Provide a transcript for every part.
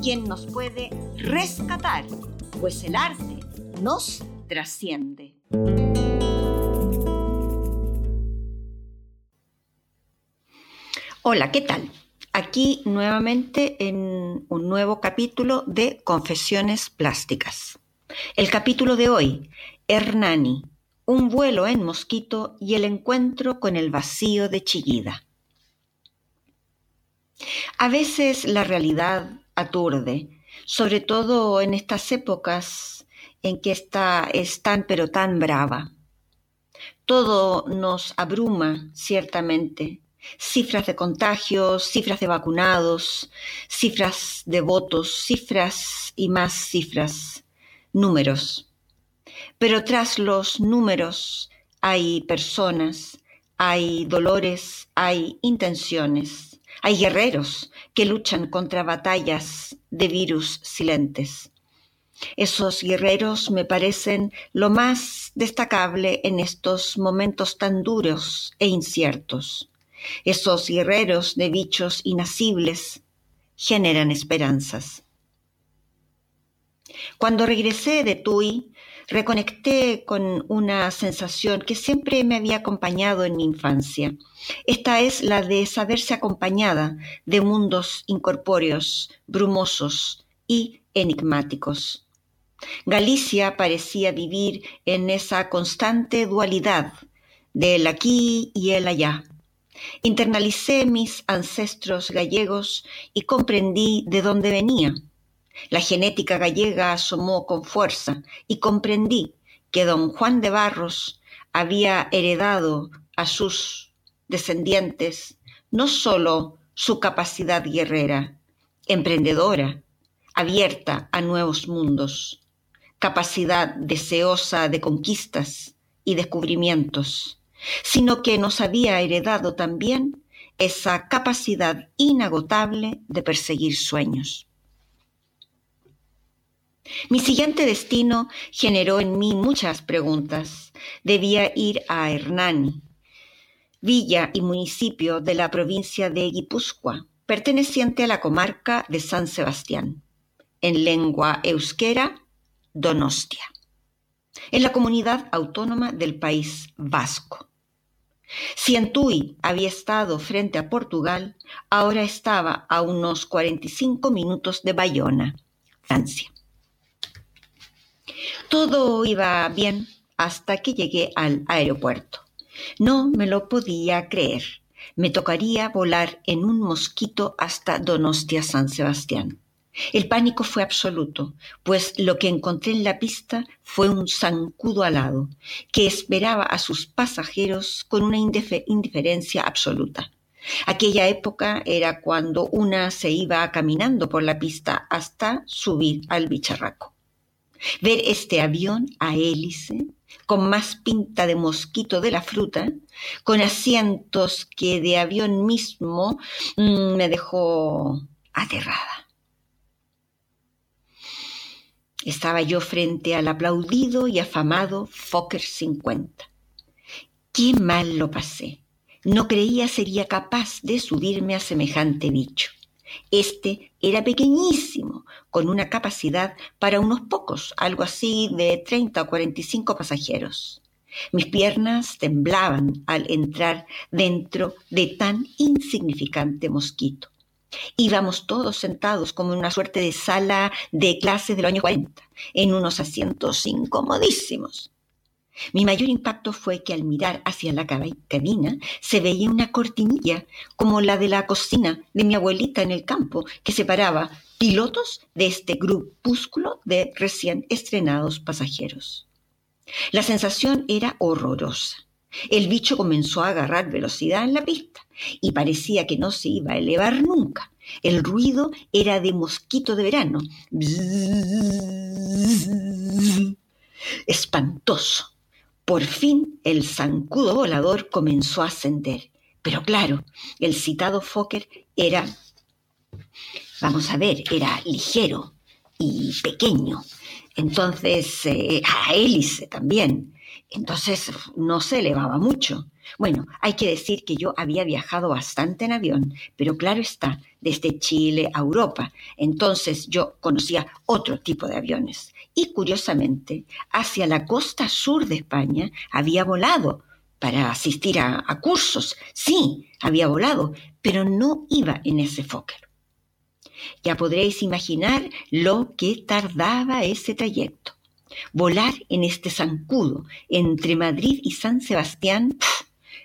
quien nos puede rescatar, pues el arte nos trasciende. Hola, ¿qué tal? Aquí nuevamente en un nuevo capítulo de Confesiones Plásticas. El capítulo de hoy, Hernani, un vuelo en mosquito y el encuentro con el vacío de Chillida. A veces la realidad aturde, sobre todo en estas épocas en que está, es tan pero tan brava. Todo nos abruma, ciertamente. Cifras de contagios, cifras de vacunados, cifras de votos, cifras y más cifras, números. Pero tras los números hay personas, hay dolores, hay intenciones, hay guerreros que luchan contra batallas de virus silentes. Esos guerreros me parecen lo más destacable en estos momentos tan duros e inciertos. Esos guerreros de bichos inacibles generan esperanzas. Cuando regresé de Tui, reconecté con una sensación que siempre me había acompañado en mi infancia. Esta es la de saberse acompañada de mundos incorpóreos, brumosos y enigmáticos. Galicia parecía vivir en esa constante dualidad del aquí y el allá. Internalicé mis ancestros gallegos y comprendí de dónde venía la genética gallega asomó con fuerza y comprendí que don Juan de Barros había heredado a sus descendientes no sólo su capacidad guerrera, emprendedora, abierta a nuevos mundos, capacidad deseosa de conquistas y descubrimientos, sino que nos había heredado también esa capacidad inagotable de perseguir sueños. Mi siguiente destino generó en mí muchas preguntas. Debía ir a Hernani, villa y municipio de la provincia de Guipúzcoa, perteneciente a la comarca de San Sebastián, en lengua euskera, Donostia, en la comunidad autónoma del País Vasco. Si en Tui había estado frente a Portugal, ahora estaba a unos 45 minutos de Bayona, Francia. Todo iba bien hasta que llegué al aeropuerto. No me lo podía creer. Me tocaría volar en un mosquito hasta Donostia San Sebastián. El pánico fue absoluto, pues lo que encontré en la pista fue un zancudo alado, que esperaba a sus pasajeros con una indiferencia absoluta. Aquella época era cuando una se iba caminando por la pista hasta subir al bicharraco. Ver este avión a hélice, con más pinta de mosquito de la fruta, con asientos que de avión mismo, mm, me dejó aterrada. Estaba yo frente al aplaudido y afamado Fokker 50. Qué mal lo pasé. No creía sería capaz de subirme a semejante bicho. Este era pequeñísimo, con una capacidad para unos pocos, algo así de 30 o 45 pasajeros. Mis piernas temblaban al entrar dentro de tan insignificante mosquito. Íbamos todos sentados como en una suerte de sala de clases del año 40, en unos asientos incomodísimos. Mi mayor impacto fue que al mirar hacia la cabina se veía una cortinilla como la de la cocina de mi abuelita en el campo que separaba pilotos de este grupúsculo de recién estrenados pasajeros. La sensación era horrorosa. El bicho comenzó a agarrar velocidad en la pista y parecía que no se iba a elevar nunca, El ruido era de mosquito de verano. Espantoso. Por fin el zancudo volador comenzó a ascender. Pero claro, el citado Fokker era, vamos a ver, era ligero y pequeño. Entonces, eh, a hélice también. Entonces no se elevaba mucho. Bueno, hay que decir que yo había viajado bastante en avión, pero claro está, desde Chile a Europa. Entonces yo conocía otro tipo de aviones. Y curiosamente, hacia la costa sur de España había volado para asistir a, cursos. Sí, había volado, pero no iba en ese Fokker. Ya podréis imaginar lo que tardaba ese trayecto. Volar en este zancudo entre Madrid y San Sebastián,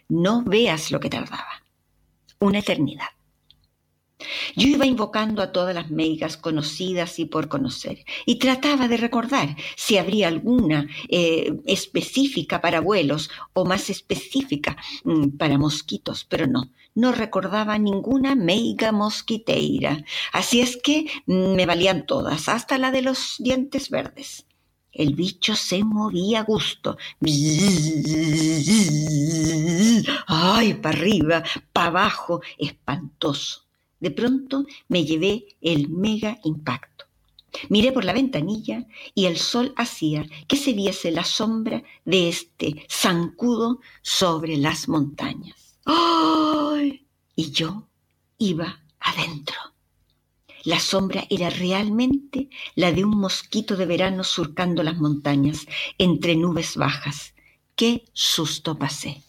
no veas lo que tardaba. Una eternidad. Yo iba invocando a todas las médicas conocidas y por conocer y trataba de recordar si habría alguna eh, específica para vuelos o más específica mm, para mosquitos, pero no, no recordaba ninguna meiga mosquiteira. Así es que mm, me valían todas, hasta la de los dientes verdes. El bicho se movía a gusto. ¡Ay, para arriba, para abajo! Espantoso. De pronto me llevé el mega impacto. Miré por la ventanilla y el sol hacía que se viese la sombra de este zancudo sobre las montañas. ¡Ay! Y yo iba adentro. La sombra era realmente la de un mosquito de verano surcando las montañas entre nubes bajas. ¡Qué susto pasé!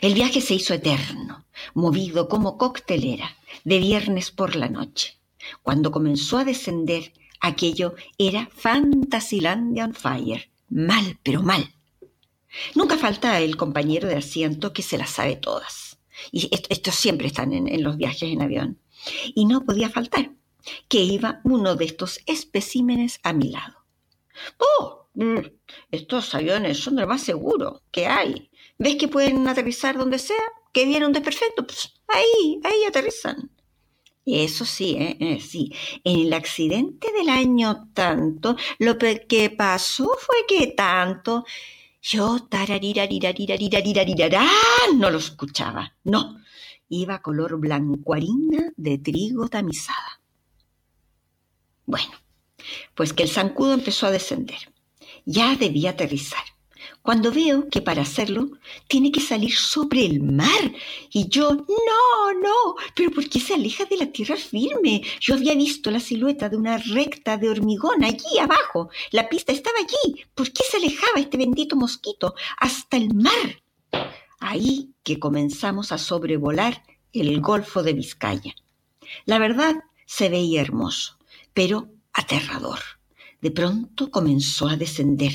El viaje se hizo eterno, movido como coctelera, de viernes por la noche. Cuando comenzó a descender, aquello era Fantasylandia on fire. Mal, pero mal. Nunca falta el compañero de asiento que se las sabe todas. Y estos siempre están en, los viajes en avión. Y no podía faltar que iba uno de estos especímenes a mi lado. ¡Oh! Mm, estos aviones son lo más seguro que hay. ¿Ves que pueden aterrizar donde sea? ¿Que viene un desperfecto? Pues ahí, ahí aterrizan. Eso sí, ¿eh? sí. En el accidente del año tanto, lo que pasó fue que tanto yo no lo escuchaba. No, iba color blancuarina de trigo tamizada. Bueno, pues que el zancudo empezó a descender. Ya debía aterrizar. Cuando veo que para hacerlo tiene que salir sobre el mar. Y yo, no, no, pero ¿por qué se aleja de la tierra firme? Yo había visto la silueta de una recta de hormigón allí abajo. La pista estaba allí. ¿Por qué se alejaba este bendito mosquito hasta el mar? Ahí que comenzamos a sobrevolar el Golfo de Vizcaya. La verdad se veía hermoso, pero aterrador. De pronto comenzó a descender,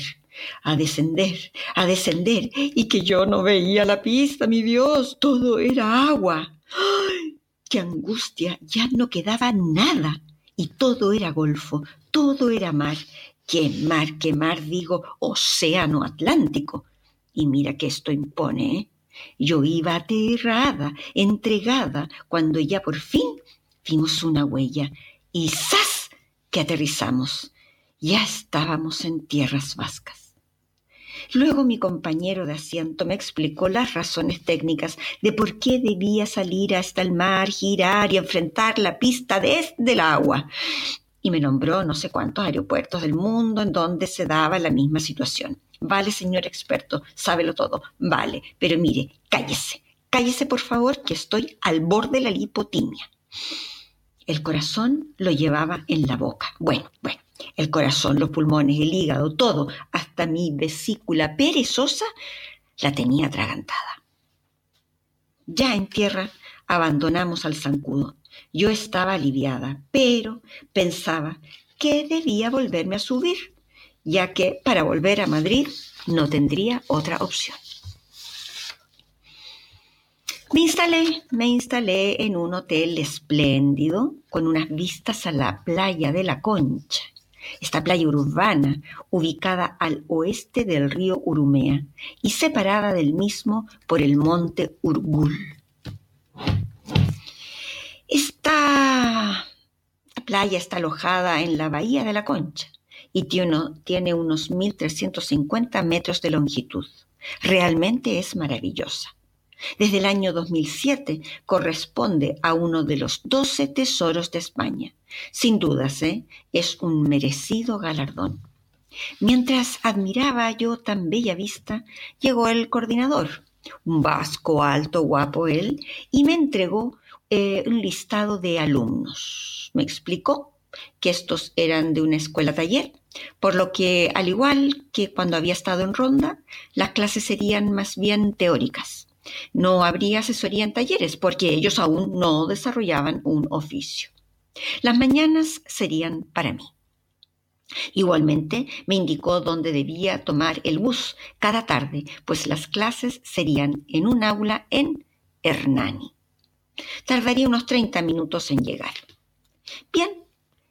a descender, a descender, y que yo no veía la pista, mi Dios, todo era agua. ¡Ay! ¡Qué angustia! Ya no quedaba nada, y todo era golfo, todo era mar. ¿Qué mar, qué mar, digo, océano Atlántico? Y mira que esto impone, ¿eh? Yo iba aterrada, entregada, cuando ya por fin vimos una huella y ¡zas! que aterrizamos. Ya estábamos en tierras vascas. Luego mi compañero de asiento me explicó las razones técnicas de por qué debía salir hasta el mar, girar y enfrentar la pista desde el agua. Y me nombró no sé cuántos aeropuertos del mundo en donde se daba la misma situación. Vale, señor experto, sábelo todo. Vale, pero mire, cállese. Cállese, por favor, que estoy al borde de la lipotimia. El corazón lo llevaba en la boca. Bueno, bueno, el corazón, los pulmones, el hígado, todo, hasta mi vesícula perezosa, la tenía atragantada. Ya en tierra abandonamos al zancudo. Yo estaba aliviada, pero pensaba que debía volverme a subir ya que para volver a Madrid no tendría otra opción. Me instalé, me instalé en un hotel espléndido con unas vistas a la playa de la Concha, esta playa urbana ubicada al oeste del río Urumea y separada del mismo por el monte Urgul. Esta playa está alojada en la Bahía de la Concha y tiene unos 1.350 metros de longitud. Realmente es maravillosa. Desde el año 2007 corresponde a uno de los 12 tesoros de España. Sin dudas, ¿eh? es un merecido galardón. Mientras admiraba yo tan bella vista, llegó el coordinador, un vasco alto, guapo él, y me entregó eh, un listado de alumnos. Me explicó que estos eran de una escuela taller, por lo que, al igual que cuando había estado en Ronda, las clases serían más bien teóricas. No habría asesoría en talleres porque ellos aún no desarrollaban un oficio. Las mañanas serían para mí. Igualmente me indicó dónde debía tomar el bus cada tarde, pues las clases serían en un aula en Hernani. Tardaría unos 30 minutos en llegar. Bien,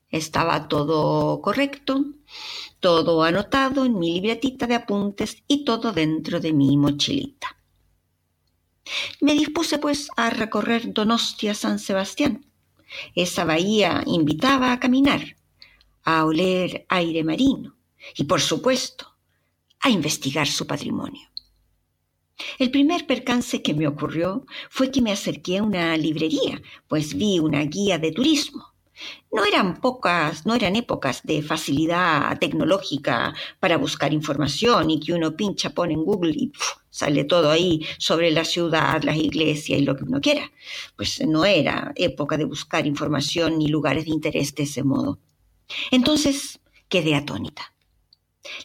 estaba todo correcto, todo anotado en mi libretita de apuntes y todo dentro de mi mochilita. Me dispuse pues a recorrer Donostia San Sebastián. Esa bahía invitaba a caminar, a oler aire marino y, por supuesto, a investigar su patrimonio. El primer percance que me ocurrió fue que me acerqué a una librería, pues vi una guía de turismo. No eran pocas, no eran épocas de facilidad tecnológica para buscar información y que uno pincha, pone en Google y sale todo ahí sobre la ciudad, las iglesias y lo que uno quiera. Pues no era época de buscar información ni lugares de interés de ese modo. Entonces quedé atónita.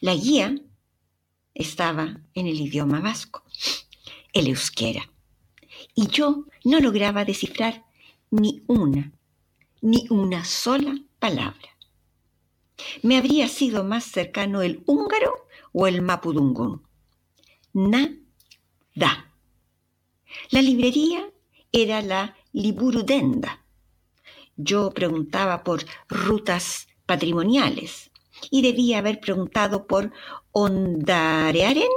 La guía estaba en el idioma vasco, el euskera, y yo no lograba descifrar ni una ni una sola palabra. Me habría sido más cercano el húngaro o el mapudungún. Nada. La librería era la Liburudenda. Yo preguntaba por rutas patrimoniales y debía haber preguntado por Ondarearen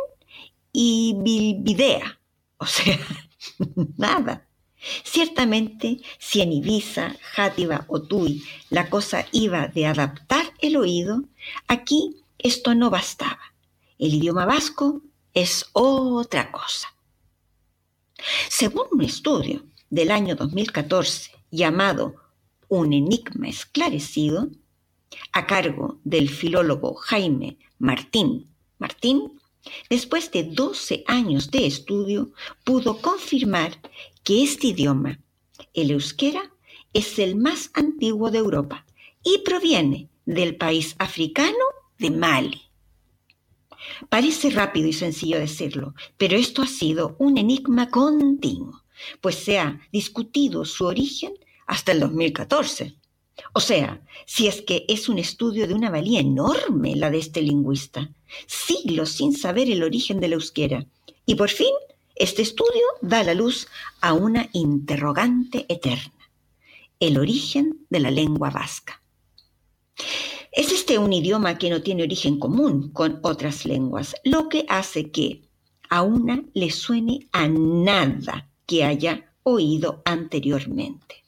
y Bilbidea. O sea, nada. Ciertamente, si en Ibiza, Játiva o Tui la cosa iba de adaptar el oído, aquí esto no bastaba. El idioma vasco es otra cosa. Según un estudio del año 2014 llamado Un enigma esclarecido, a cargo del filólogo Jaime Martín Martín, después de 12 años de estudio, pudo confirmar que este idioma, el euskera, es el más antiguo de Europa y proviene del país africano de Mali. Parece rápido y sencillo decirlo, pero esto ha sido un enigma continuo, pues se ha discutido su origen hasta el 2014. O sea, si es que es un estudio de una valía enorme la de este lingüista, siglos sin saber el origen de euskera, y por fin este estudio da la luz a una interrogante eterna, el origen de la lengua vasca. Es este un idioma que no tiene origen común con otras lenguas, lo que hace que a una le suene a nada que haya oído anteriormente.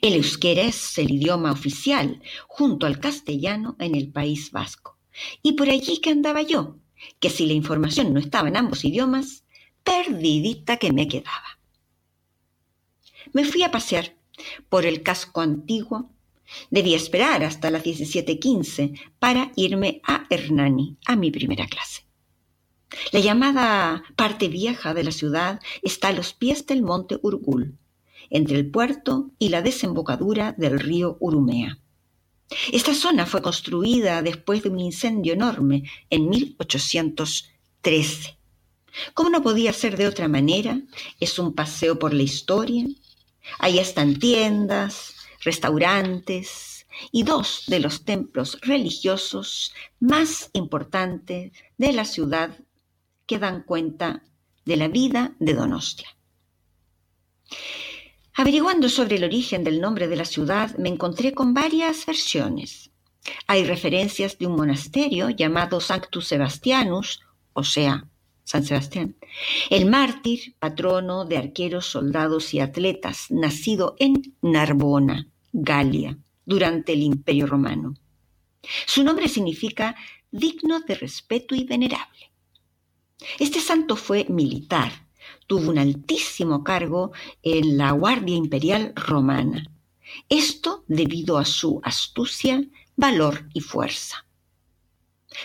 El euskera es el idioma oficial junto al castellano en el País Vasco. Y por allí que andaba yo, que si la información no estaba en ambos idiomas, perdidita que me quedaba. Me fui a pasear por el casco antiguo. Debía esperar hasta las 17:15 para irme a Hernani, a mi primera clase. La llamada parte vieja de la ciudad está a los pies del monte Urgul, entre el puerto y la desembocadura del río Urumea. Esta zona fue construida después de un incendio enorme en 1813. Como no podía ser de otra manera, es un paseo por la historia. Ahí están tiendas, restaurantes y dos de los templos religiosos más importantes de la ciudad que dan cuenta de la vida de Donostia. Averiguando sobre el origen del nombre de la ciudad, me encontré con varias versiones. Hay referencias de un monasterio llamado Sanctus Sebastianus, o sea, San Sebastián, el mártir, patrono de arqueros, soldados y atletas, nacido en Narbona, Galia, durante el Imperio Romano. Su nombre significa digno de respeto y venerable. Este santo fue militar, tuvo un altísimo cargo en la Guardia Imperial Romana. Esto debido a su astucia, valor y fuerza.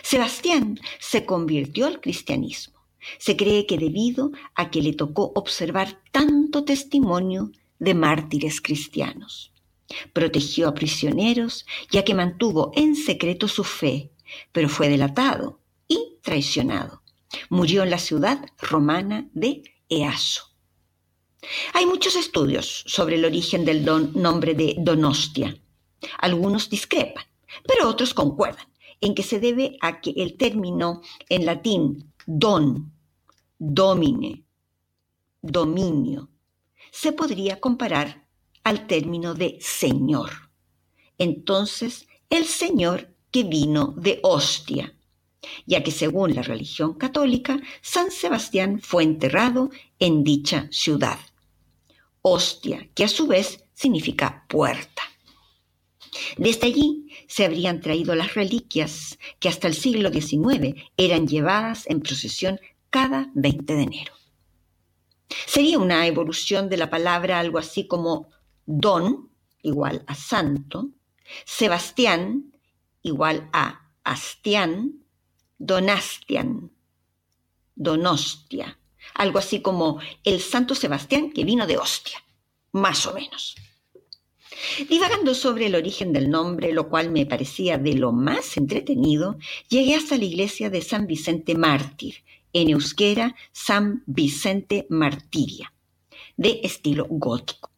Sebastián se convirtió al cristianismo. Se cree que debido a que le tocó observar tanto testimonio de mártires cristianos. Protegió a prisioneros ya que mantuvo en secreto su fe, pero fue delatado y traicionado. Murió en la ciudad romana de Easo. Hay muchos estudios sobre el origen del nombre de Donostia. Algunos discrepan, pero otros concuerdan en que se debe a que el término en latín don, domine, dominio, se podría comparar al término de Señor. Entonces, el Señor que vino de hostia, ya que según la religión católica, San Sebastián fue enterrado en dicha ciudad. Hostia, que a su vez significa puerta. Desde allí se habrían traído las reliquias que hasta el siglo XIX eran llevadas en procesión cada 20 de enero. Sería una evolución de la palabra algo así como don, igual a santo, Sebastián, igual a Astián, Donastian, Donostia, algo así como el Santo Sebastián que vino de Ostia, más o menos. Divagando sobre el origen del nombre, lo cual me parecía de lo más entretenido, llegué hasta la iglesia de San Vicente Mártir, en euskera San Vicente Martiria, de estilo gótico.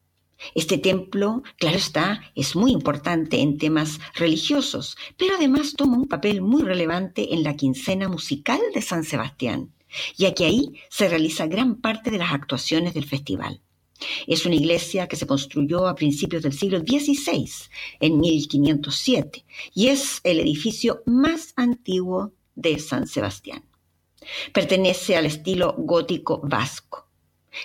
Este templo, claro está, es muy importante en temas religiosos, pero además toma un papel muy relevante en la quincena musical de San Sebastián, ya que ahí se realiza gran parte de las actuaciones del festival. Es una iglesia que se construyó a principios del siglo XVI, en 1507, y es el edificio más antiguo de San Sebastián. Pertenece al estilo gótico vasco.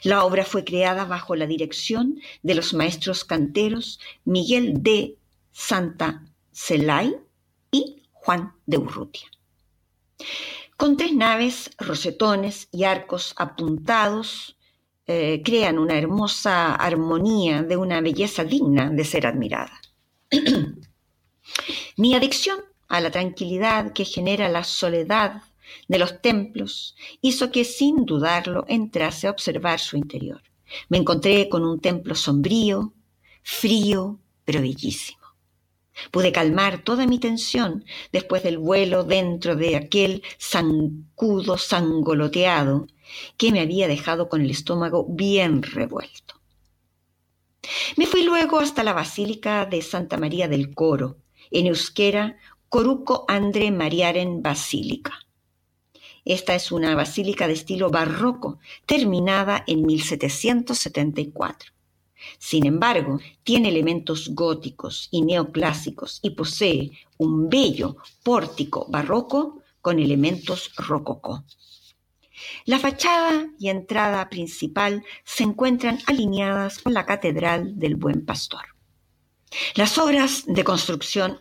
La obra fue creada bajo la dirección de los maestros canteros Miguel de Santa Celay y Juan de Urrutia. Con tres naves, rosetones y arcos apuntados, eh, crean una hermosa armonía de una belleza digna de ser admirada. Mi adicción a la tranquilidad que genera la soledad de los templos hizo que sin dudarlo entrase a observar su interior. Me encontré con un templo sombrío, frío, pero bellísimo. Pude calmar toda mi tensión después del vuelo dentro de aquel zancudo sangoloteado que me había dejado con el estómago bien revuelto. Me fui luego hasta la Basílica de Santa María del Coro, en euskera Coruco Andre Mariaren Basílica. Esta es una basílica de estilo barroco, terminada en 1774. Sin embargo, tiene elementos góticos y neoclásicos y posee un bello pórtico barroco con elementos rococó. La fachada y entrada principal se encuentran alineadas con la Catedral del Buen Pastor. Las obras de construcción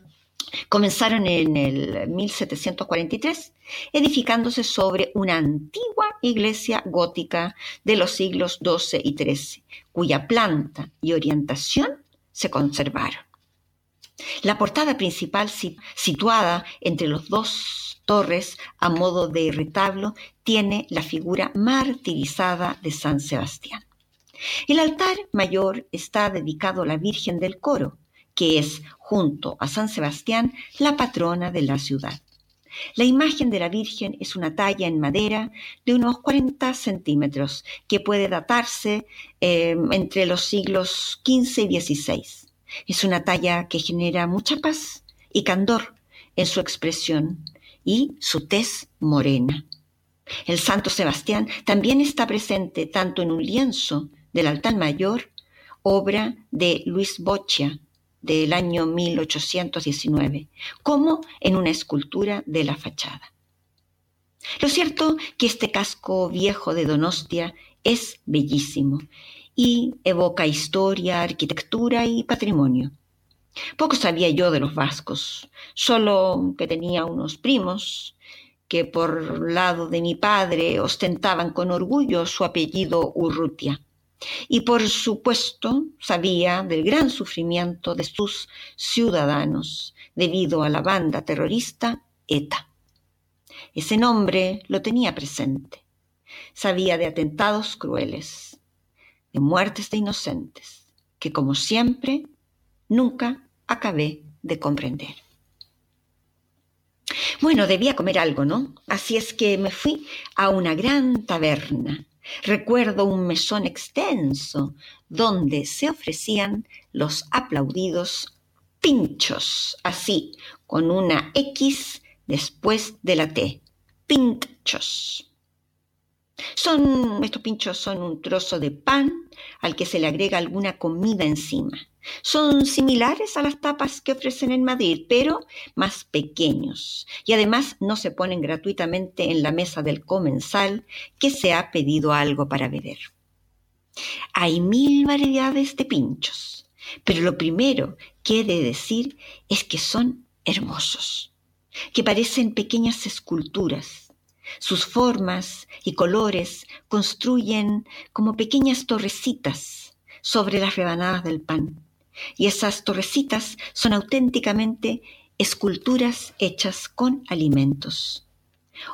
Comenzaron en el 1743, edificándose sobre una antigua iglesia gótica de los siglos XII y XIII, cuya planta y orientación se conservaron. La portada principal, situada entre los dos torres a modo de retablo, tiene la figura martirizada de San Sebastián. El altar mayor está dedicado a la Virgen del Coro, que es, junto a San Sebastián, la patrona de la ciudad. La imagen de la Virgen es una talla en madera de unos 40 centímetros que puede datarse eh, entre los siglos XV y XVI. Es una talla que genera mucha paz y candor en su expresión y su tez morena. El Santo Sebastián también está presente tanto en un lienzo del altar mayor, obra de Luis Boccia, del año 1819, como en una escultura de la fachada. Lo cierto que este casco viejo de Donostia es bellísimo y evoca historia, arquitectura y patrimonio. Poco sabía yo de los vascos, solo que tenía unos primos que por lado de mi padre ostentaban con orgullo su apellido Urrutia. Y por supuesto sabía del gran sufrimiento de sus ciudadanos debido a la banda terrorista ETA. Ese nombre lo tenía presente. Sabía de atentados crueles, de muertes de inocentes, que como siempre nunca acabé de comprender. Bueno, debía comer algo, ¿no? Así es que me fui a una gran taberna. Recuerdo un mesón extenso donde se ofrecían los aplaudidos pinchos, así, con una X después de la T. Pinchos. Son, estos pinchos son un trozo de pan al que se le agrega alguna comida encima. Son similares a las tapas que ofrecen en Madrid, pero más pequeños. Y además no se ponen gratuitamente en la mesa del comensal que se ha pedido algo para beber. Hay mil variedades de pinchos, pero lo primero que he de decir es que son hermosos, que parecen pequeñas esculturas sus formas y colores construyen como pequeñas torrecitas sobre las rebanadas del pan. Y esas torrecitas son auténticamente esculturas hechas con alimentos.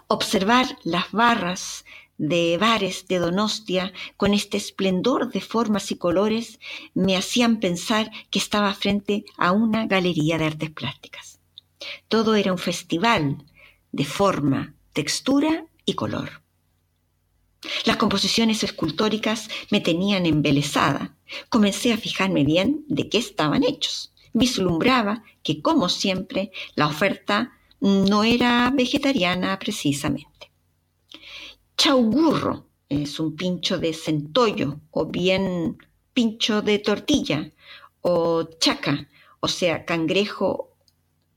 Observar las barras de bares de Donostia con este esplendor de formas y colores me hacían pensar que estaba frente a una galería de artes plásticas. Todo era un festival de forma, textura y color. Las composiciones escultóricas me tenían embelesada. Comencé a fijarme bien de qué estaban hechos. Vislumbraba que, como siempre, la oferta no era vegetariana precisamente. Chaugurro es un pincho de centollo o bien pincho de tortilla o chaca, o sea, cangrejo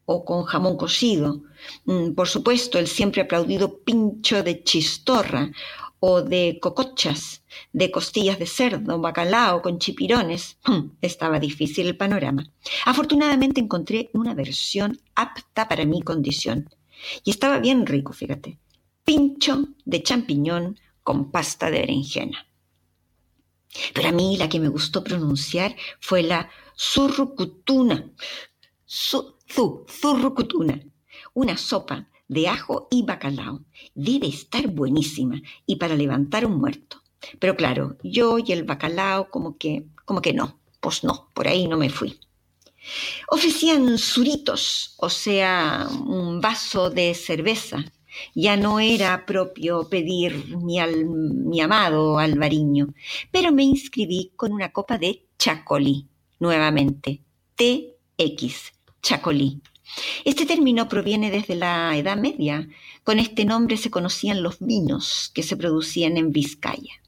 o con jamón cocido. Mm, por supuesto, el siempre aplaudido pincho de chistorra o de cocochas, de costillas de cerdo, bacalao con chipirones. Mm, estaba difícil el panorama. Afortunadamente encontré una versión apta para mi condición. Y estaba bien rico, fíjate. Pincho de champiñón con pasta de berenjena. Pero a mí la que me gustó pronunciar fue la surrucutuna, su, zurrucutuna, una sopa de ajo y bacalao. Debe estar buenísima y para levantar un muerto. Pero claro, yo y el bacalao como que, como que no, pues no, por ahí no me fui. Ofrecían suritos, o sea, un vaso de cerveza. Ya no era propio pedir mi, al, mi amado albariño, pero me inscribí con una copa de chacolí, nuevamente, TX, chacolí. Este término proviene desde la Edad Media. Con este nombre se conocían los vinos que se producían en Vizcaya.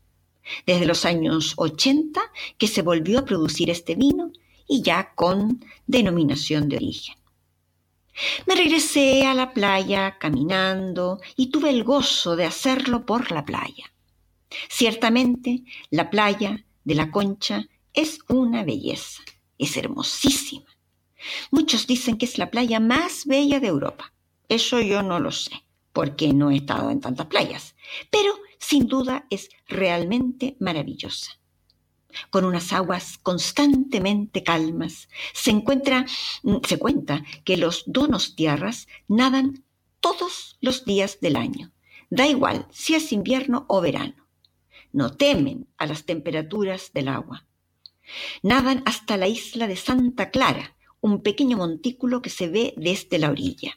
Desde los años 80 que se volvió a producir este vino y ya con denominación de origen. Me regresé a la playa caminando y tuve el gozo de hacerlo por la playa. Ciertamente, la playa de la Concha es una belleza, es hermosísima. Muchos dicen que es la playa más bella de Europa. Eso yo no lo sé, porque no he estado en tantas playas, pero sin duda es realmente maravillosa. Con unas aguas constantemente calmas, se encuentra, mm, se cuenta que los donos tierras nadan todos los días del año. Da igual si es invierno o verano. No temen a las temperaturas del agua. Nadan hasta la isla de Santa Clara, un pequeño montículo que se ve desde la orilla.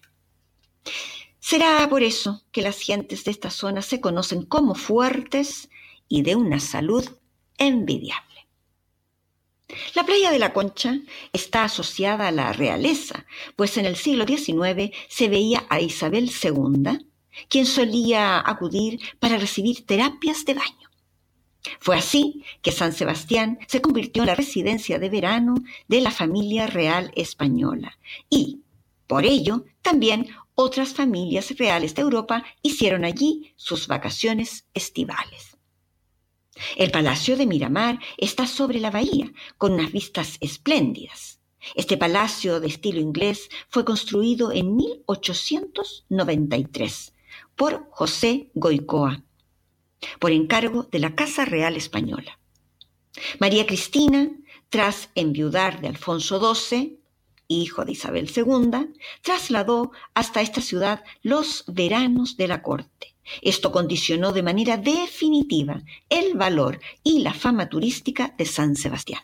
Será por eso que las gentes de esta zona se conocen como fuertes y de una salud envidiable. La playa de la Concha está asociada a la realeza, pues en el siglo XIX se veía a Isabel II, quien solía acudir para recibir terapias de baño. Fue así que San Sebastián se convirtió en la residencia de verano de la familia real española y, por ello, también otras familias reales de Europa hicieron allí sus vacaciones estivales. El Palacio de Miramar está sobre la bahía, con unas vistas espléndidas. Este palacio de estilo inglés fue construido en 1893 por José Goicoa, por encargo de la Casa Real Española. María Cristina, tras enviudar de Alfonso XII, hijo de Isabel II, trasladó hasta esta ciudad los veranos de la corte. Esto condicionó de manera definitiva el valor y la fama turística de San Sebastián.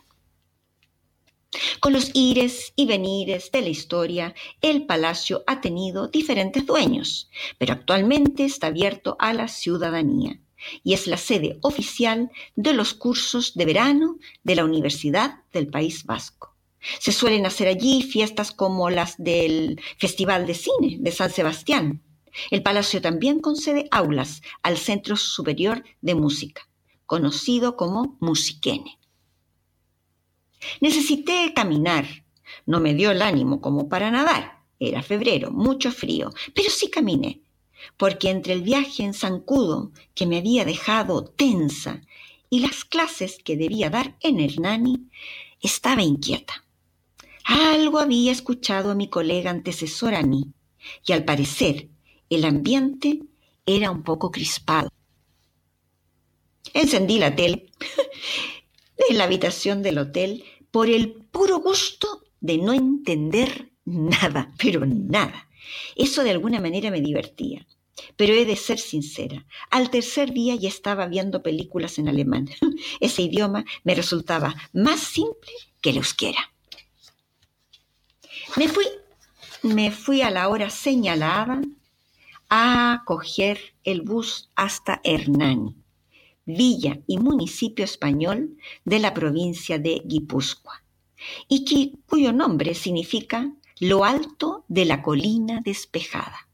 Con los ires y venires de la historia, el palacio ha tenido diferentes dueños, pero actualmente está abierto a la ciudadanía y es la sede oficial de los cursos de verano de la Universidad del País Vasco. Se suelen hacer allí fiestas como las del Festival de Cine de San Sebastián. El palacio también concede aulas al Centro Superior de Música, conocido como Musiquene. Necesité caminar. No me dio el ánimo como para nadar. Era febrero, mucho frío, pero sí caminé, porque entre el viaje en zancudo que me había dejado tensa y las clases que debía dar en Hernani, estaba inquieta. Algo había escuchado a mi colega antecesor a mí, y al parecer el ambiente era un poco crispado. Encendí la tele en la habitación del hotel por el puro gusto de no entender nada, pero nada. Eso de alguna manera me divertía. Pero he de ser sincera, al tercer día ya estaba viendo películas en alemán. Ese idioma me resultaba más simple que el euskera. Me fui, me fui a la hora señalada a coger el bus hasta Hernani, villa y municipio español de la provincia de Guipúzcoa, y cuyo nombre significa lo alto de la colina despejada.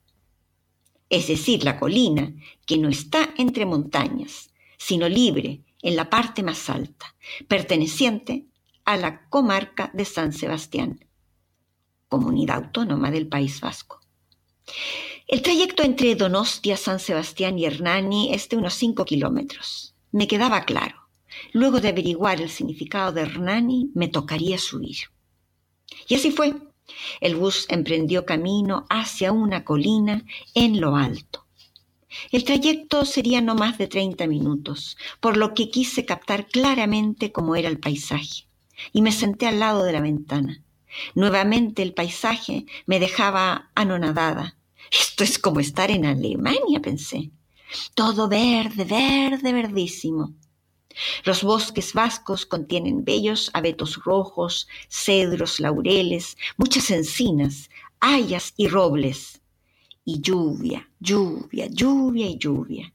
Es decir, la colina que no está entre montañas, sino libre en la parte más alta, perteneciente a la comarca de San Sebastián, comunidad autónoma del País Vasco. El trayecto entre Donostia, San Sebastián y Hernani es de unos 5 kilómetros. Me quedaba claro. Luego de averiguar el significado de Hernani, me tocaría subir. Y así fue. El bus emprendió camino hacia una colina en lo alto. El trayecto sería no más de 30 minutos, por lo que quise captar claramente cómo era el paisaje, y me senté al lado de la ventana. Nuevamente el paisaje me dejaba anonadada. Esto es como estar en Alemania, pensé. Todo verde, verde, verdísimo. Los bosques vascos contienen bellos abetos rojos, cedros, laureles, muchas encinas, hayas y robles. Y lluvia, lluvia, lluvia y lluvia.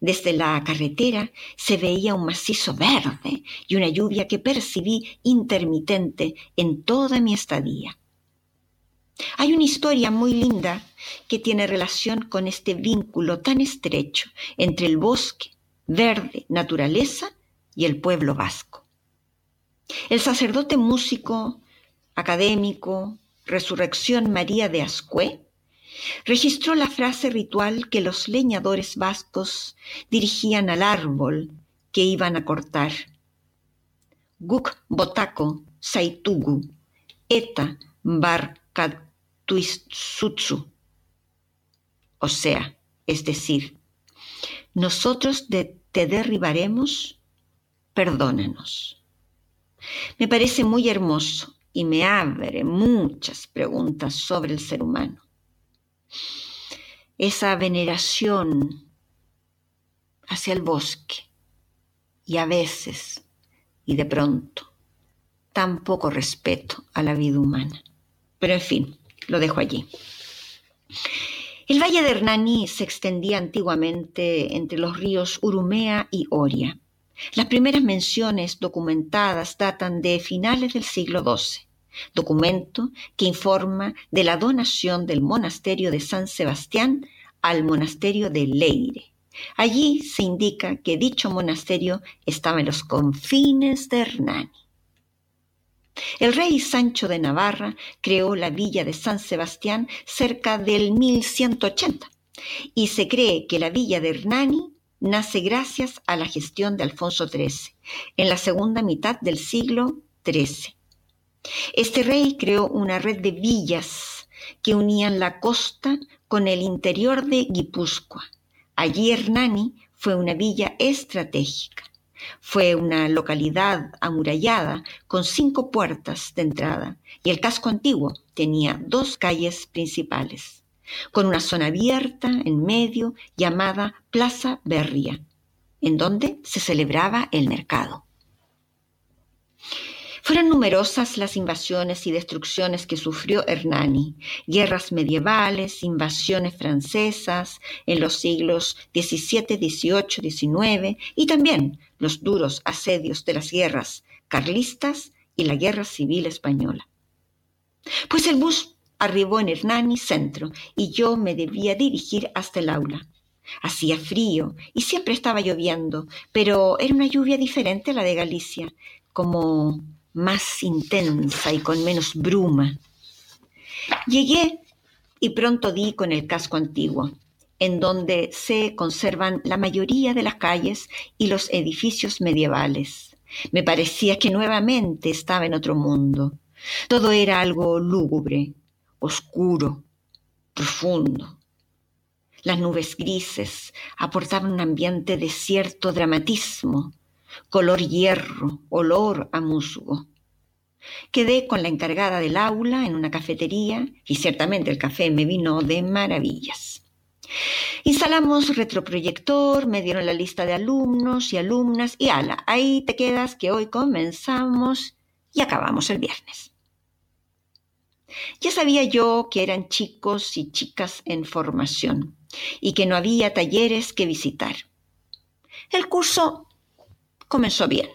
Desde la carretera se veía un macizo verde y una lluvia que percibí intermitente en toda mi estadía. Hay una historia muy linda que tiene relación con este vínculo tan estrecho entre el bosque, verde, naturaleza y el pueblo vasco. El sacerdote músico, académico, Resurrección María de Ascué, registró la frase ritual que los leñadores vascos dirigían al árbol que iban a cortar. Guk botako saitugu, eta barkatuizutsu. O sea, es decir, nosotros te derribaremos, perdónanos. Me parece muy hermoso y me abre muchas preguntas sobre el ser humano esa veneración hacia el bosque y a veces y de pronto tan poco respeto a la vida humana. Pero en fin, lo dejo allí. El valle de Hernani se extendía antiguamente entre los ríos Urumea y Oria. Las primeras menciones documentadas datan de finales del siglo XII documento que informa de la donación del monasterio de San Sebastián al monasterio de Leire. Allí se indica que dicho monasterio estaba en los confines de Hernani. El rey Sancho de Navarra creó la villa de San Sebastián cerca del 1180 y se cree que la villa de Hernani nace gracias a la gestión de Alfonso XIII en la segunda mitad del siglo XIII. Este rey creó una red de villas que unían la costa con el interior de Guipúzcoa. Allí Hernani fue una villa estratégica. Fue una localidad amurallada con cinco puertas de entrada y el casco antiguo tenía dos calles principales, con una zona abierta en medio llamada Plaza Berria, en donde se celebraba el mercado. Fueron numerosas las invasiones y destrucciones que sufrió Hernani, guerras medievales, invasiones francesas en los siglos XVII, XVIII, XIX y también los duros asedios de las guerras carlistas y la guerra civil española. Pues el bus arribó en Hernani Centro y yo me debía dirigir hasta el aula. Hacía frío y siempre estaba lloviendo, pero era una lluvia diferente a la de Galicia, como más intensa y con menos bruma. Llegué y pronto di con el casco antiguo, en donde se conservan la mayoría de las calles y los edificios medievales. Me parecía que nuevamente estaba en otro mundo. Todo era algo lúgubre, oscuro, profundo. Las nubes grises aportaban un ambiente de cierto dramatismo color hierro, olor a musgo. Quedé con la encargada del aula en una cafetería y ciertamente el café me vino de maravillas. Instalamos retroproyector, me dieron la lista de alumnos y alumnas y ala, ahí te quedas que hoy comenzamos y acabamos el viernes. Ya sabía yo que eran chicos y chicas en formación y que no había talleres que visitar. El curso comenzó bien,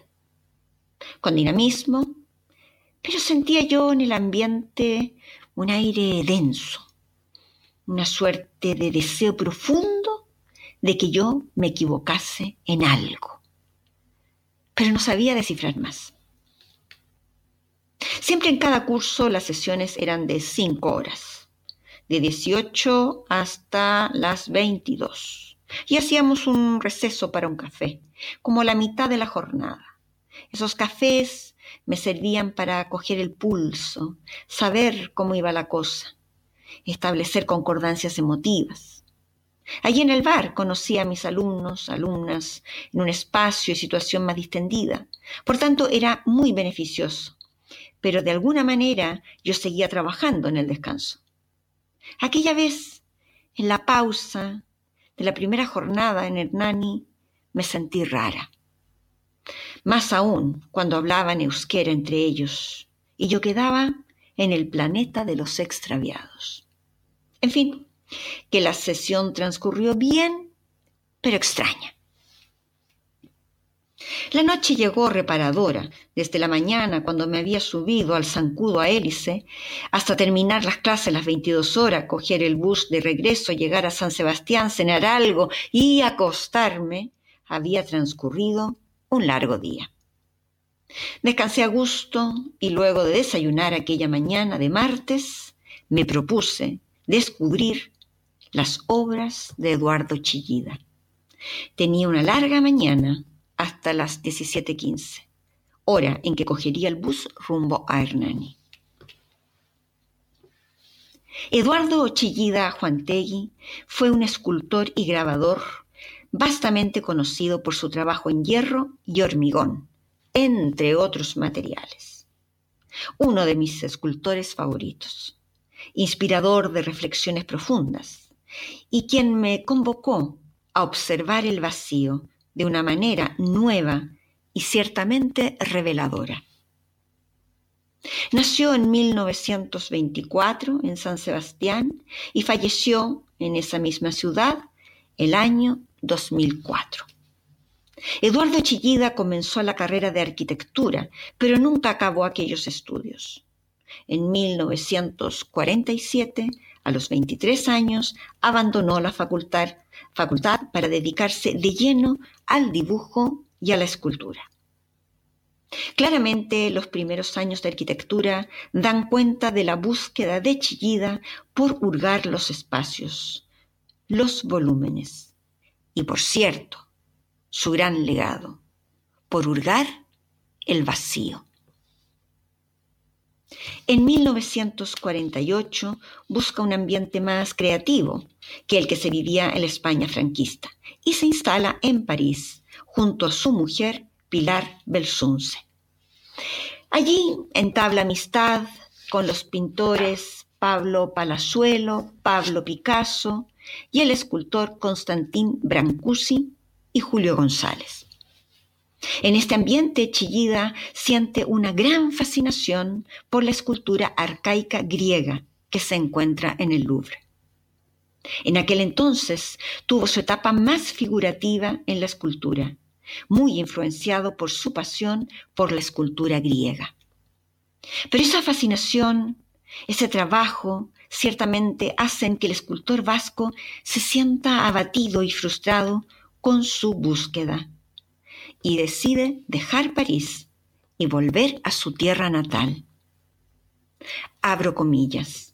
con dinamismo, pero sentía yo en el ambiente un aire denso, una suerte de deseo profundo de que yo me equivocase en algo, pero no sabía descifrar más. Siempre en cada curso las sesiones eran de cinco horas, de 18 hasta las 22, y hacíamos un receso para un café como la mitad de la jornada. Esos cafés me servían para coger el pulso, saber cómo iba la cosa, establecer concordancias emotivas. Allí en el bar conocí a mis alumnos, alumnas, en un espacio y situación más distendida. Por tanto, era muy beneficioso. Pero de alguna manera yo seguía trabajando en el descanso. Aquella vez, en la pausa de la primera jornada en Hernani, me sentí rara. Más aún cuando hablaban euskera entre ellos y yo quedaba en el planeta de los extraviados. En fin, que la sesión transcurrió bien, pero extraña. La noche llegó reparadora, desde la mañana, cuando me había subido al zancudo a hélice, hasta terminar las clases a las 22 horas, coger el bus de regreso, llegar a San Sebastián, cenar algo y acostarme, había transcurrido un largo día. Descansé a gusto y luego de desayunar aquella mañana de martes, me propuse descubrir las obras de Eduardo Chillida. Tenía una larga mañana hasta las 17:15, hora en que cogería el bus rumbo a Hernani. Eduardo Chillida Juantegui fue un escultor y grabador vastamente conocido por su trabajo en hierro y hormigón, entre otros materiales. Uno de mis escultores favoritos, inspirador de reflexiones profundas, y quien me convocó a observar el vacío de una manera nueva y ciertamente reveladora. Nació en 1924 en San Sebastián y falleció en esa misma ciudad el año 2004. Eduardo Chillida comenzó la carrera de arquitectura, pero nunca acabó aquellos estudios. En 1947, a los 23 años, abandonó la facultad, facultad para dedicarse de lleno al dibujo y a la escultura. Claramente los primeros años de arquitectura dan cuenta de la búsqueda de Chillida por hurgar los espacios, los volúmenes y, por cierto, su gran legado, por hurgar el vacío. En 1948 busca un ambiente más creativo que el que se vivía en la España franquista y se instala en París junto a su mujer Pilar Belsunce. Allí entabla amistad con los pintores Pablo Palazuelo, Pablo Picasso y el escultor Constantín Brancusi y Julio González. En este ambiente, Chillida siente una gran fascinación por la escultura arcaica griega que se encuentra en el Louvre. En aquel entonces tuvo su etapa más figurativa en la escultura, muy influenciado por su pasión por la escultura griega. Pero esa fascinación, ese trabajo, ciertamente hacen que el escultor vasco se sienta abatido y frustrado con su búsqueda y decide dejar París y volver a su tierra natal. Abro comillas.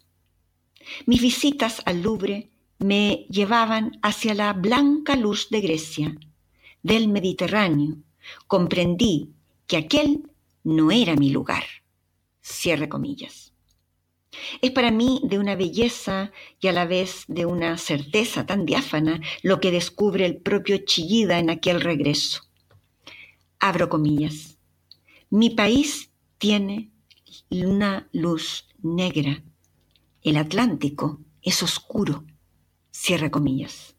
Mis visitas al Louvre me llevaban hacia la blanca luz de Grecia, del Mediterráneo. Comprendí que aquel no era mi lugar. Cierre comillas. Es para mí de una belleza y a la vez de una certeza tan diáfana lo que descubre el propio Chillida en aquel regreso abro comillas, mi país tiene una luz negra, el Atlántico es oscuro, cierra comillas.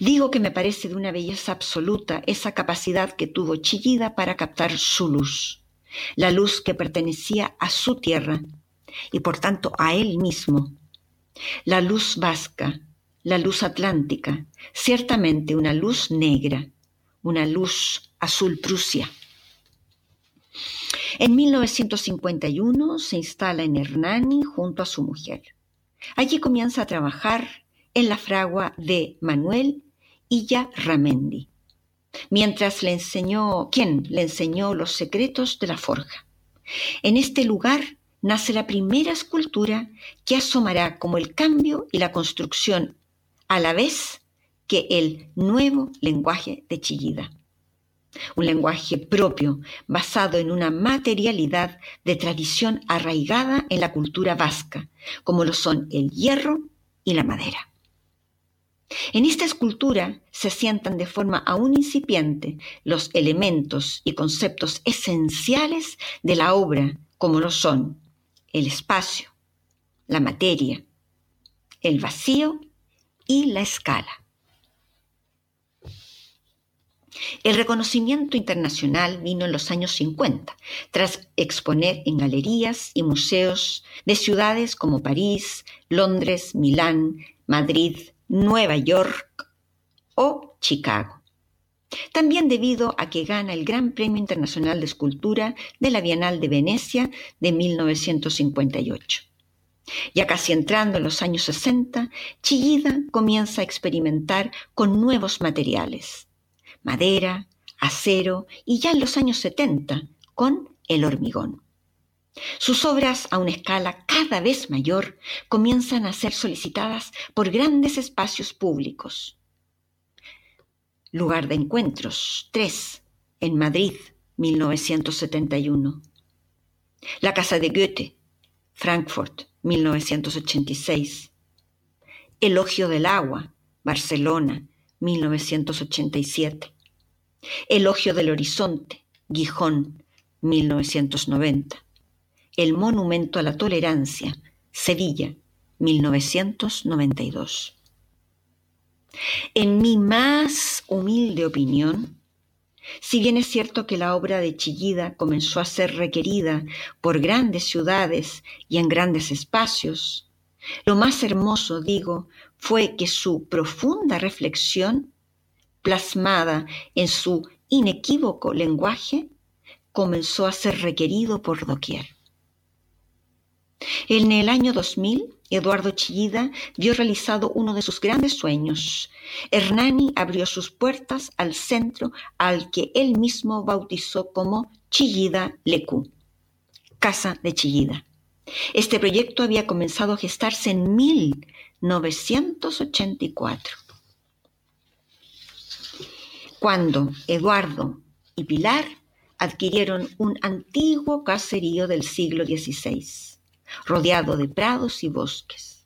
Digo que me parece de una belleza absoluta esa capacidad que tuvo Chillida para captar su luz, la luz que pertenecía a su tierra y por tanto a él mismo, la luz vasca, la luz atlántica, ciertamente una luz negra, una luz azul Prusia. En 1951 se instala en Hernani junto a su mujer. Allí comienza a trabajar en la fragua de Manuel Illa Ramendi, mientras le enseñó, ¿quién le enseñó los secretos de la forja. En este lugar nace la primera escultura que asomará como el cambio y la construcción a la vez que el nuevo lenguaje de Chillida. Un lenguaje propio, basado en una materialidad de tradición arraigada en la cultura vasca, como lo son el hierro y la madera. En esta escultura se sientan de forma aún incipiente los elementos y conceptos esenciales de la obra, como lo son el espacio, la materia, el vacío y la escala. El reconocimiento internacional vino en los años 50, tras exponer en galerías y museos de ciudades como París, Londres, Milán, Madrid, Nueva York o Chicago. También debido a que gana el Gran Premio Internacional de Escultura de la Bienal de Venecia de 1958. Ya casi entrando en los años 60, Chillida comienza a experimentar con nuevos materiales madera, acero y ya en los años 70 con el hormigón. Sus obras a una escala cada vez mayor comienzan a ser solicitadas por grandes espacios públicos. Lugar de encuentros 3 en Madrid, 1971. La Casa de Goethe, Frankfurt, 1986. Elogio del Agua, Barcelona, 1987. Elogio del Horizonte, Gijón, 1990. El Monumento a la Tolerancia, Sevilla, 1992. En mi más humilde opinión, si bien es cierto que la obra de Chillida comenzó a ser requerida por grandes ciudades y en grandes espacios, lo más hermoso, digo, fue que su profunda reflexión, plasmada en su inequívoco lenguaje, comenzó a ser requerido por doquier. En el año 2000, Eduardo Chillida vio realizado uno de sus grandes sueños. Hernani abrió sus puertas al centro al que él mismo bautizó como Chillida Lecu, Casa de Chillida. Este proyecto había comenzado a gestarse en 1984, cuando Eduardo y Pilar adquirieron un antiguo caserío del siglo XVI rodeado de prados y bosques.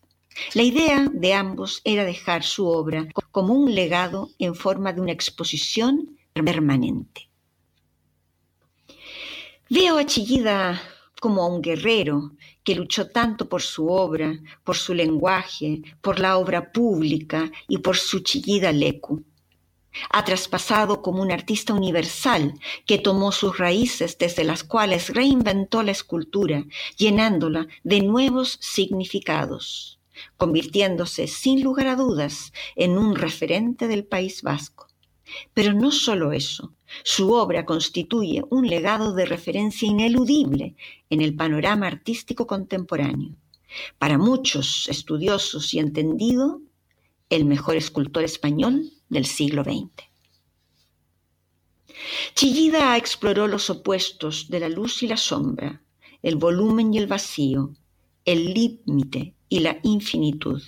La idea de ambos era dejar su obra como un legado en forma de una exposición permanente. Veo a Chillida como a un guerrero que luchó tanto por su obra, por su lenguaje, por la obra pública y por su Chillida Lecu ha traspasado como un artista universal que tomó sus raíces desde las cuales reinventó la escultura, llenándola de nuevos significados, convirtiéndose sin lugar a dudas en un referente del País Vasco. Pero no solo eso, su obra constituye un legado de referencia ineludible en el panorama artístico contemporáneo. Para muchos estudiosos y entendido, el mejor escultor español del siglo XX. Chillida exploró los opuestos de la luz y la sombra, el volumen y el vacío, el límite y la infinitud.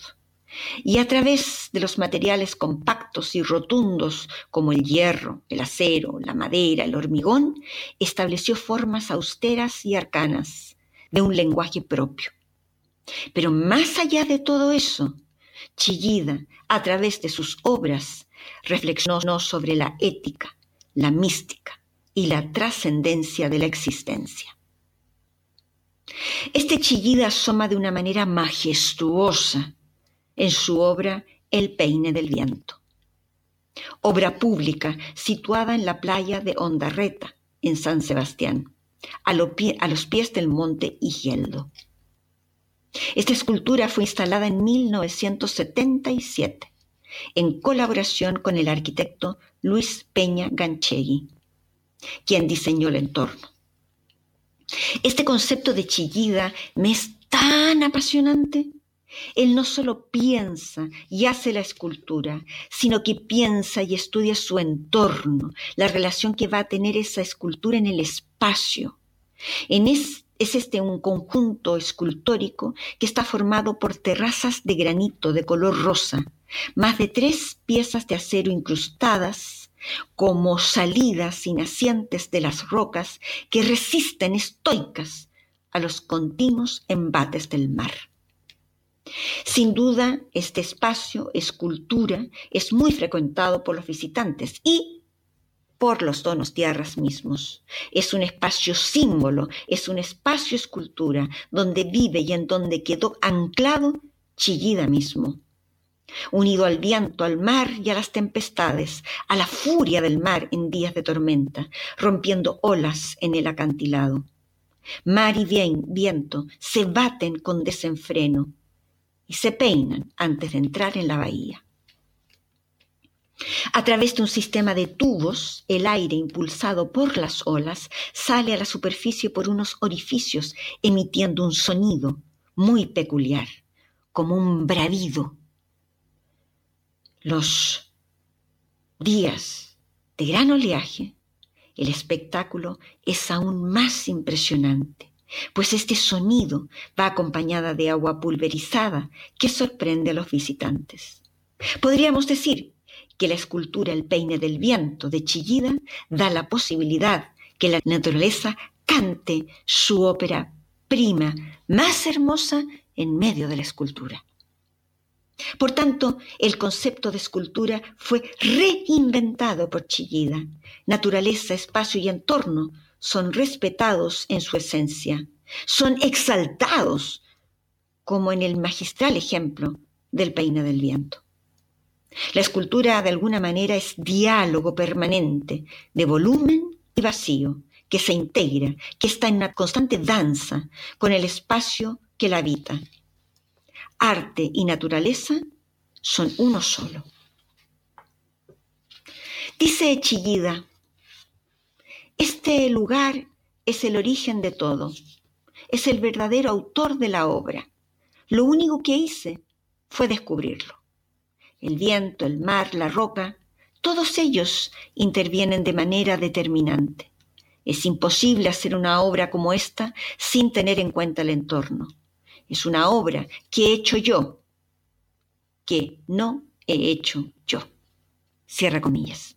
Y a través de los materiales compactos y rotundos como el hierro, el acero, la madera, el hormigón, estableció formas austeras y arcanas de un lenguaje propio. Pero más allá de todo eso, Chillida, a través de sus obras, reflexionó sobre la ética, la mística y la trascendencia de la existencia. Este Chillida asoma de una manera majestuosa en su obra El peine del viento, obra pública situada en la playa de Ondarreta, en San Sebastián, a, los pies del monte Higieldo. Esta escultura fue instalada en 1977 en colaboración con el arquitecto Luis Peña Ganchegui, quien diseñó el entorno. Este concepto de chillida me es tan apasionante. Él no solo piensa y hace la escultura, sino que piensa y estudia su entorno, la relación que va a tener esa escultura en el espacio. En es, es este un conjunto escultórico que está formado por terrazas de granito de color rosa, más de tres piezas de acero incrustadas como salidas y nacientes de las rocas que resisten estoicas a los continuos embates del mar. Sin duda, este espacio, escultura, es muy frecuentado por los visitantes y por los donos tierras mismos. Es un espacio símbolo, es un espacio escultura, donde vive y en donde quedó anclado Chillida mismo, unido al viento, al mar y a las tempestades, a la furia del mar en días de tormenta, rompiendo olas en el acantilado. Mar y bien, viento se baten con desenfreno y se peinan antes de entrar en la bahía. A través de un sistema de tubos, el aire impulsado por las olas sale a la superficie por unos orificios, emitiendo un sonido muy peculiar, como un bravido los días de gran oleaje, el espectáculo es aún más impresionante, pues este sonido va acompañada de agua pulverizada que sorprende a los visitantes. Podríamos decir que la escultura El peine del viento de Chillida da la posibilidad que la naturaleza cante su ópera prima más hermosa en medio de la escultura. Por tanto, el concepto de escultura fue reinventado por Chillida. Naturaleza, espacio y entorno son respetados en su esencia, son exaltados, como en el magistral ejemplo del peine del viento. La escultura de alguna manera es diálogo permanente de volumen y vacío, que se integra, que está en una constante danza con el espacio que la habita arte y naturaleza son uno solo. Dice Chillida, este lugar es el origen de todo, es el verdadero autor de la obra. Lo único que hice fue descubrirlo. El viento, el mar, la roca, todos ellos intervienen de manera determinante. Es imposible hacer una obra como esta sin tener en cuenta el entorno. Es una obra que he hecho yo, que no he hecho yo. Cierra comillas.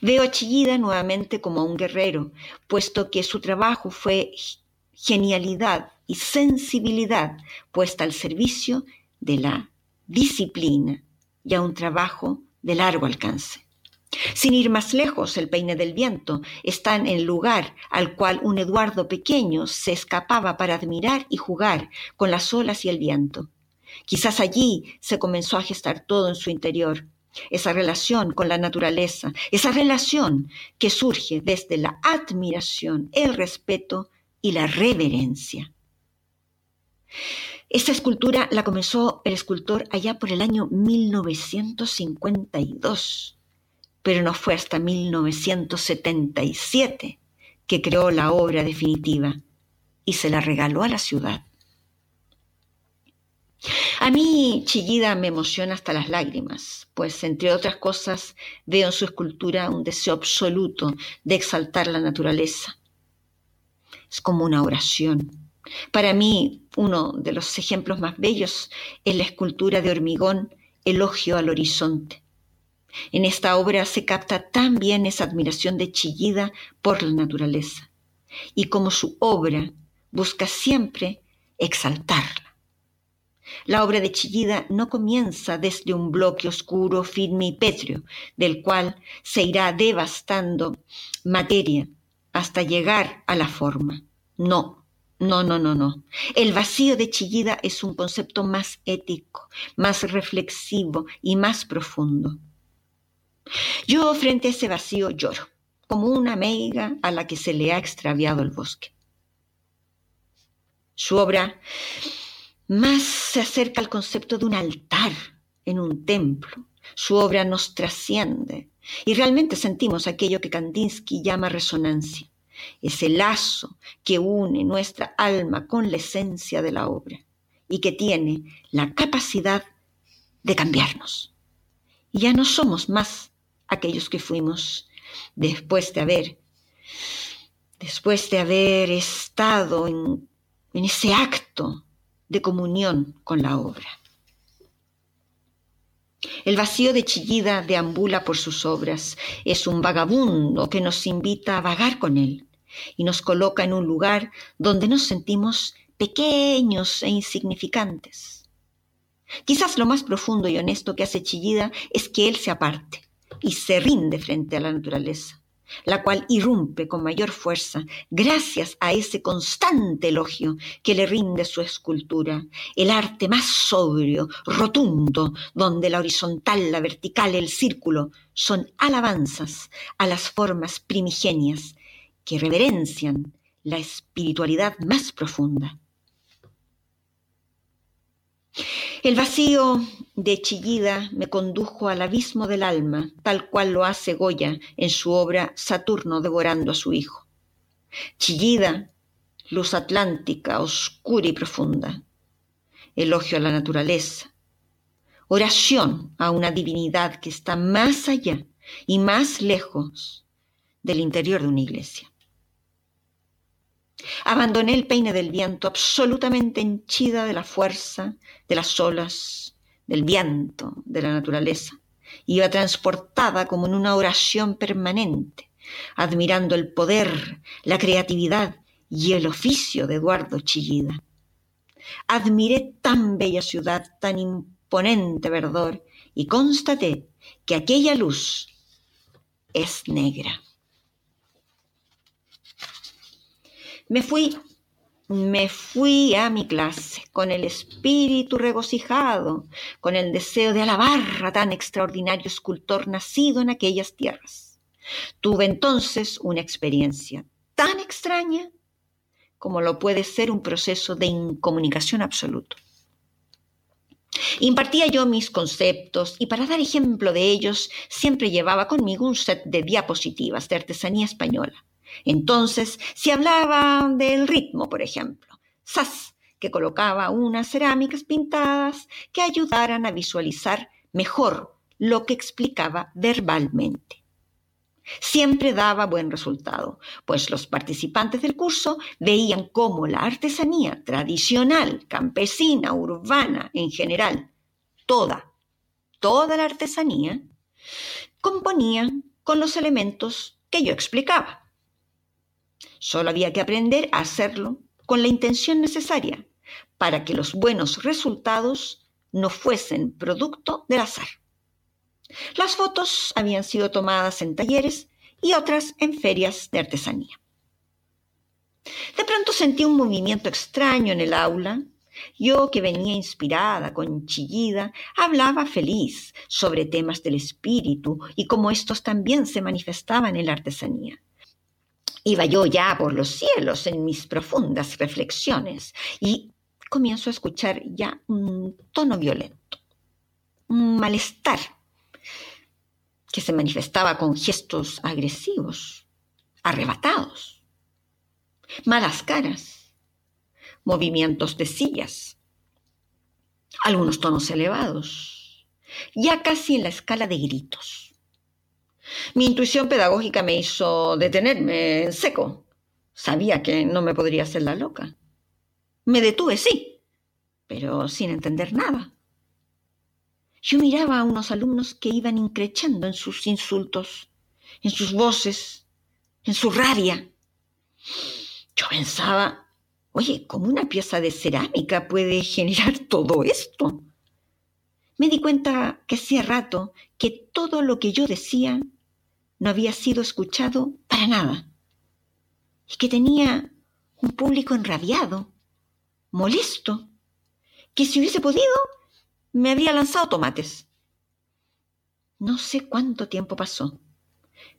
Veo a Chillida nuevamente como a un guerrero, puesto que su trabajo fue genialidad y sensibilidad puesta al servicio de la disciplina y a un trabajo de largo alcance. Sin ir más lejos, el peine del viento está en el lugar al cual un Eduardo pequeño se escapaba para admirar y jugar con las olas y el viento. Quizás allí se comenzó a gestar todo en su interior, esa relación con la naturaleza, esa relación que surge desde la admiración, el respeto y la reverencia. Esta escultura la comenzó el escultor allá por el año 1952, pero no fue hasta 1977 que creó la obra definitiva y se la regaló a la ciudad. A mí Chillida me emociona hasta las lágrimas, pues entre otras cosas veo en su escultura un deseo absoluto de exaltar la naturaleza. Es como una oración. Para mí, uno de los ejemplos más bellos es la escultura de hormigón Elogio al Horizonte. En esta obra se capta tan bien esa admiración de Chillida por la naturaleza y como su obra busca siempre exaltarla. La obra de Chillida no comienza desde un bloque oscuro, firme y pétreo, del cual se irá devastando materia hasta llegar a la forma. No, no, no, no, no. El vacío de Chillida es un concepto más ético, más reflexivo y más profundo. Yo frente a ese vacío lloro, como una meiga a la que se le ha extraviado el bosque. Su obra más se acerca al concepto de un altar en un templo. Su obra nos trasciende y realmente sentimos aquello que Kandinsky llama resonancia, ese lazo que une nuestra alma con la esencia de la obra y que tiene la capacidad de cambiarnos. Y ya no somos más aquellos que fuimos después de haber después de haber estado en, en ese acto de comunión con la obra. El vacío de Chillida deambula por sus obras, es un vagabundo que nos invita a vagar con él y nos coloca en un lugar donde nos sentimos pequeños e insignificantes. Quizás lo más profundo y honesto que hace Chillida es que él se aparte y se rinde frente a la naturaleza la cual irrumpe con mayor fuerza gracias a ese constante elogio que le rinde su escultura, el arte más sobrio, rotundo, donde la horizontal, la vertical, el círculo son alabanzas a las formas primigenias que reverencian la espiritualidad más profunda. El vacío de Chillida me condujo al abismo del alma, tal cual lo hace Goya en su obra Saturno devorando a su hijo. Chillida, luz atlántica, oscura y profunda. Elogio a la naturaleza. Oración a una divinidad que está más allá y más lejos del interior de una iglesia. Abandoné el peine del viento absolutamente henchida de la fuerza de las olas, del viento, de la naturaleza. Iba transportada como en una oración permanente, admirando el poder, la creatividad y el oficio de Eduardo Chillida. Admiré tan bella ciudad, tan imponente verdor, y constaté que aquella luz es negra. Me fui, me fui a mi clase con el espíritu regocijado, con el deseo de alabar a tan extraordinario escultor nacido en aquellas tierras. Tuve entonces una experiencia tan extraña como lo puede ser un proceso de incomunicación absoluto. Impartía yo mis conceptos y para dar ejemplo de ellos siempre llevaba conmigo un set de diapositivas de artesanía española. Entonces, si hablaba del ritmo, por ejemplo, ¡zas! que colocaba unas cerámicas pintadas que ayudaran a visualizar mejor lo que explicaba verbalmente. Siempre daba buen resultado, pues los participantes del curso veían cómo la artesanía tradicional, campesina, urbana, en general, toda, toda la artesanía, componía con los elementos que yo explicaba. Solo había que aprender a hacerlo con la intención necesaria para que los buenos resultados no fuesen producto del azar. Las fotos habían sido tomadas en talleres y otras en ferias de artesanía. De pronto sentí un movimiento extraño en el aula. Yo, que venía inspirada, conchillida, hablaba feliz sobre temas del espíritu y cómo estos también se manifestaban en la artesanía. Iba yo ya por los cielos en mis profundas reflexiones y comienzo a escuchar ya un tono violento, un malestar que se manifestaba con gestos agresivos, arrebatados, malas caras, movimientos de sillas, algunos tonos elevados, ya casi en la escala de gritos. Mi intuición pedagógica me hizo detenerme en seco. Sabía que no me podría hacer la loca. Me detuve, sí, pero sin entender nada. Yo miraba a unos alumnos que iban increchando en sus insultos, en sus voces, en su rabia. Yo pensaba, oye, ¿cómo una pieza de cerámica puede generar todo esto? Me di cuenta que hacía rato que todo lo que yo decía no había sido escuchado para nada y que tenía un público enrabiado, molesto, que si hubiese podido me habría lanzado tomates. No sé cuánto tiempo pasó.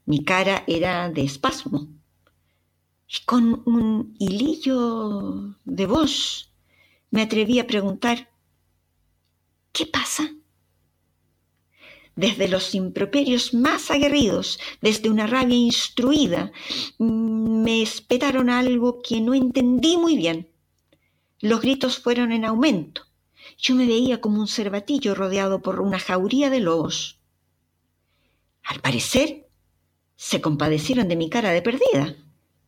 Mi cara era de espasmo y con un hilillo de voz me atreví a preguntar, ¿qué pasa? Desde los improperios más aguerridos, desde una rabia instruida, me esperaron algo que no entendí muy bien. Los gritos fueron en aumento. Yo me veía como un cervatillo rodeado por una jauría de lobos. Al parecer, se compadecieron de mi cara de perdida,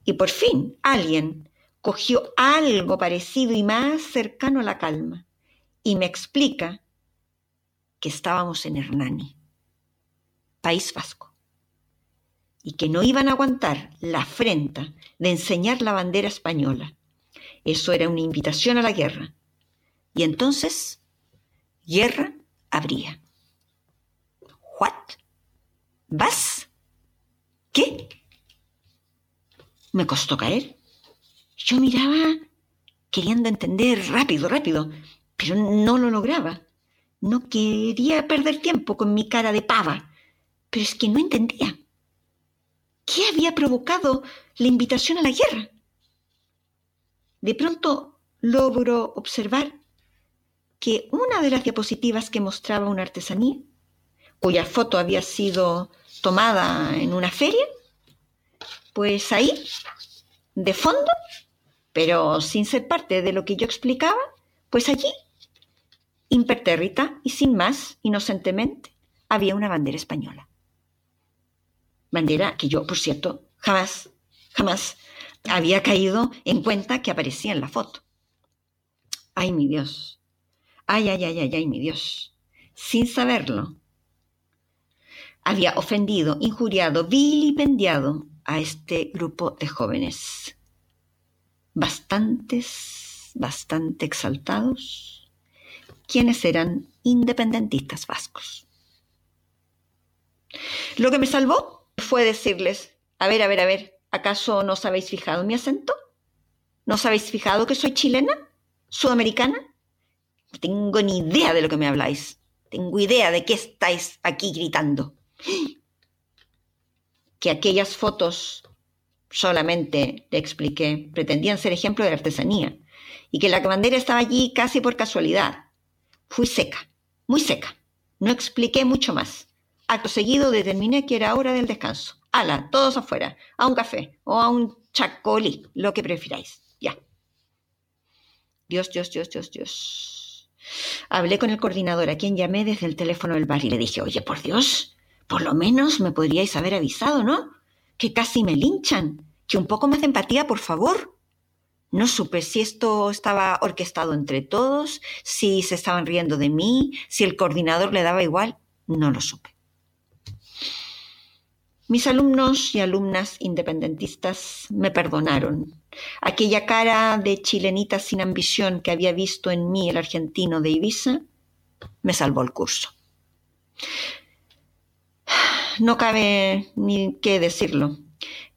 y por fin alguien cogió algo parecido y más cercano a la calma, y me explica que estábamos en Hernani. País Vasco, y que no iban a aguantar la afrenta de enseñar la bandera española. Eso era una invitación a la guerra. Y entonces, guerra habría. ¿What? ¿Vas? ¿Qué? Me costó caer. Yo miraba queriendo entender rápido, rápido, pero no lo lograba. No quería perder tiempo con mi cara de pava pero es que no entendía. ¿Qué había provocado la invitación a la guerra? De pronto logro observar que una de las diapositivas que mostraba una artesanía, cuya foto había sido tomada en una feria, pues ahí, de fondo, pero sin ser parte de lo que yo explicaba, pues allí, impertérrita y sin más, inocentemente, había una bandera española bandera que yo, por cierto, jamás, jamás había caído en cuenta que aparecía en la foto. Ay, mi Dios. Ay, ay, ay, ay, ay, mi Dios. Sin saberlo, había ofendido, injuriado, vilipendiado a este grupo de jóvenes. Bastantes, bastante exaltados, quienes eran independentistas vascos. Lo que me salvó fue decirles, a ver, a ver, a ver, ¿acaso no os habéis fijado mi acento? ¿No os habéis fijado que soy chilena? ¿Sudamericana? No tengo ni idea de lo que me habláis. Tengo idea de qué estáis aquí gritando. Que aquellas fotos solamente, le expliqué, pretendían ser ejemplo de artesanía y que la bandera estaba allí casi por casualidad. Fui seca, muy seca. No expliqué mucho más. Acto seguido determiné que era hora del descanso. Ala, todos afuera, a un café o a un chacolí, lo que prefiráis. Ya. Dios, Dios, Dios, Dios, Dios. Hablé con el coordinador a quien llamé desde el teléfono del bar y le dije, oye, por Dios, por lo menos me podríais haber avisado, ¿no? Que casi me linchan. Que un poco más de empatía, por favor. No supe si esto estaba orquestado entre todos, si se estaban riendo de mí, si el coordinador le daba igual. No lo supe. Mis alumnos y alumnas independentistas me perdonaron. Aquella cara de chilenita sin ambición que había visto en mí el argentino de Ibiza me salvó el curso. No cabe ni qué decirlo,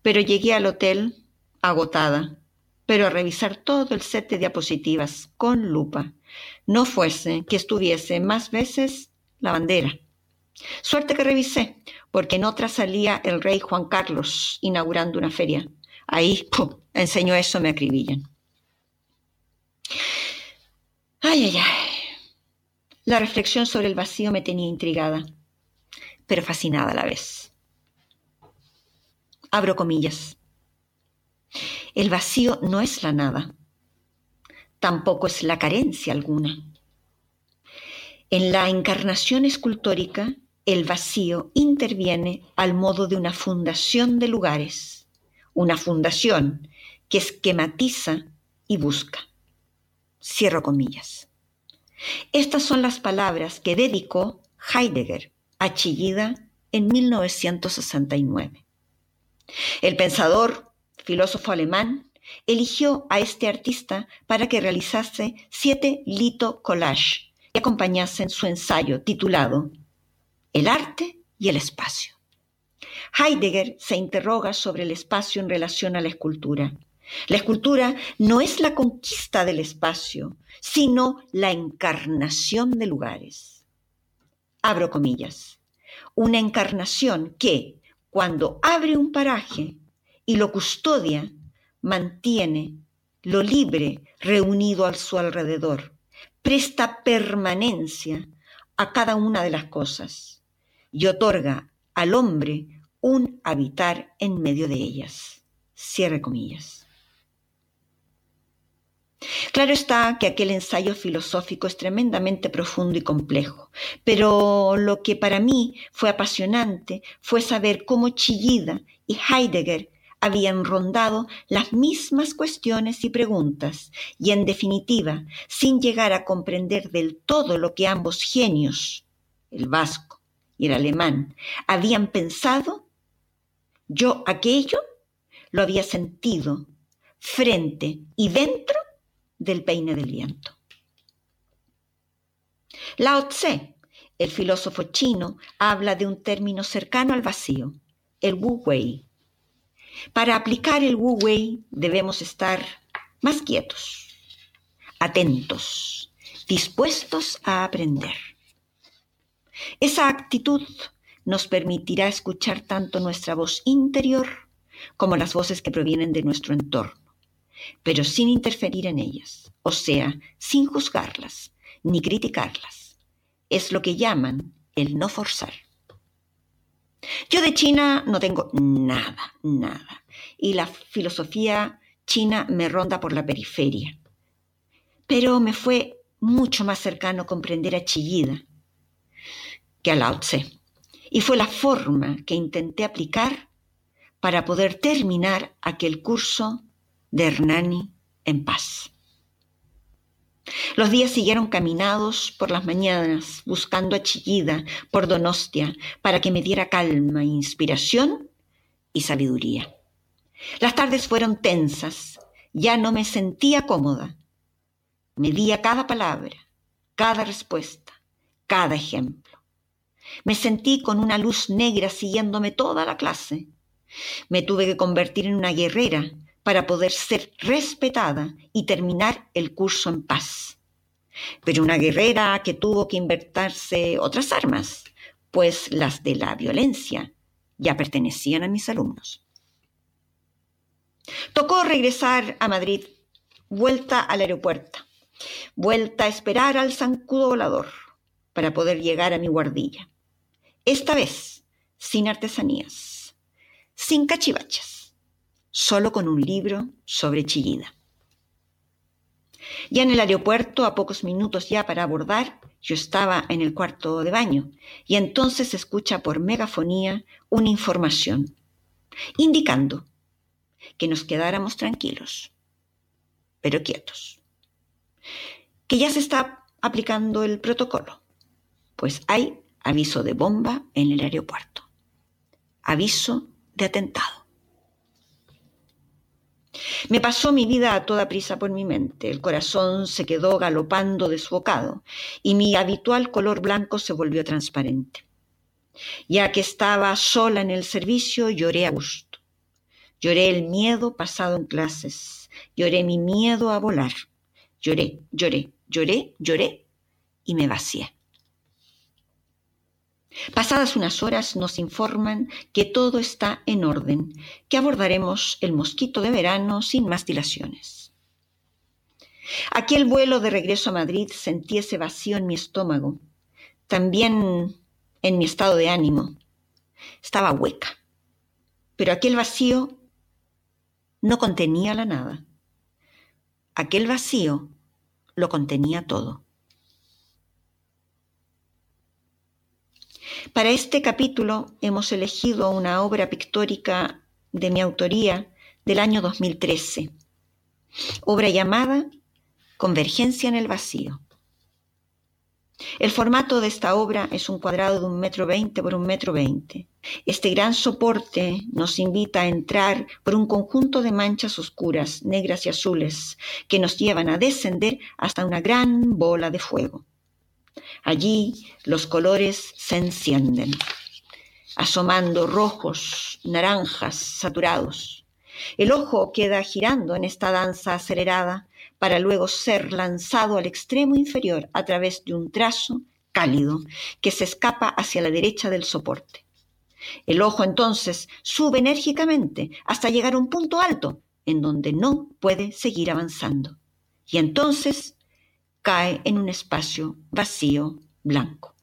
pero llegué al hotel agotada, pero a revisar todo el set de diapositivas con lupa. No fuese que estuviese más veces la bandera. Suerte que revisé, porque en otra salía el rey Juan Carlos inaugurando una feria. Ahí, ¡pum!, enseñó eso, me acribillan. Ay, ay, ay. La reflexión sobre el vacío me tenía intrigada, pero fascinada a la vez. Abro comillas. El vacío no es la nada, tampoco es la carencia alguna. En la encarnación escultórica, el vacío interviene al modo de una fundación de lugares, una fundación que esquematiza y busca. Cierro comillas. Estas son las palabras que dedicó Heidegger a Chillida en 1969. El pensador, filósofo alemán, eligió a este artista para que realizase siete lito collage y acompañasen su ensayo titulado el arte y el espacio. Heidegger se interroga sobre el espacio en relación a la escultura. La escultura no es la conquista del espacio, sino la encarnación de lugares. Abro comillas. Una encarnación que, cuando abre un paraje y lo custodia, mantiene lo libre reunido a su alrededor, presta permanencia a cada una de las cosas y otorga al hombre un habitar en medio de ellas. Cierre comillas. Claro está que aquel ensayo filosófico es tremendamente profundo y complejo, pero lo que para mí fue apasionante fue saber cómo Chillida y Heidegger habían rondado las mismas cuestiones y preguntas, y en definitiva, sin llegar a comprender del todo lo que ambos genios, el vasco el alemán habían pensado, yo aquello lo había sentido frente y dentro del peine del viento. Lao Tse, el filósofo chino, habla de un término cercano al vacío, el Wu Wei. Para aplicar el Wu Wei debemos estar más quietos, atentos, dispuestos a aprender. Esa actitud nos permitirá escuchar tanto nuestra voz interior como las voces que provienen de nuestro entorno, pero sin interferir en ellas, o sea, sin juzgarlas ni criticarlas. Es lo que llaman el no forzar. Yo de China no tengo nada, nada, y la filosofía china me ronda por la periferia. Pero me fue mucho más cercano comprender a Chillida, que a. Y fue la forma que intenté aplicar para poder terminar aquel curso de Hernani en paz. Los días siguieron caminados por las mañanas, buscando a Chillida por Donostia para que me diera calma, inspiración y sabiduría. Las tardes fueron tensas, ya no me sentía cómoda. Medía cada palabra, cada respuesta, cada ejemplo. Me sentí con una luz negra siguiéndome toda la clase. Me tuve que convertir en una guerrera para poder ser respetada y terminar el curso en paz. Pero una guerrera que tuvo que invertirse otras armas, pues las de la violencia ya pertenecían a mis alumnos. Tocó regresar a Madrid, vuelta al aeropuerto, vuelta a esperar al zancudo volador para poder llegar a mi guardilla. Esta vez sin artesanías, sin cachivachas, solo con un libro sobre Chillida. Ya en el aeropuerto, a pocos minutos ya para abordar, yo estaba en el cuarto de baño y entonces se escucha por megafonía una información indicando que nos quedáramos tranquilos, pero quietos, que ya se está aplicando el protocolo, pues hay aviso de bomba en el aeropuerto, aviso de atentado. Me pasó mi vida a toda prisa por mi mente, el corazón se quedó galopando desbocado y mi habitual color blanco se volvió transparente. Ya que estaba sola en el servicio, lloré a gusto. Lloré el miedo pasado en clases, lloré mi miedo a volar. Lloré, lloré, lloré, lloré y me vacié. Pasadas unas horas nos informan que todo está en orden, que abordaremos el mosquito de verano sin más dilaciones. Aquel vuelo de regreso a Madrid sentí ese vacío en mi estómago, también en mi estado de ánimo. Estaba hueca, pero aquel vacío no contenía la nada. Aquel vacío lo contenía todo. Para este capítulo hemos elegido una obra pictórica de mi autoría del año 2013, obra llamada Convergencia en el Vacío. El formato de esta obra es un cuadrado de un metro veinte por un metro veinte. Este gran soporte nos invita a entrar por un conjunto de manchas oscuras, negras y azules, que nos llevan a descender hasta una gran bola de fuego. Allí los colores se encienden, asomando rojos, naranjas, saturados. El ojo queda girando en esta danza acelerada para luego ser lanzado al extremo inferior a través de un trazo cálido que se escapa hacia la derecha del soporte. El ojo entonces sube enérgicamente hasta llegar a un punto alto en donde no puede seguir avanzando. Y entonces cae en un espacio vacío, blanco.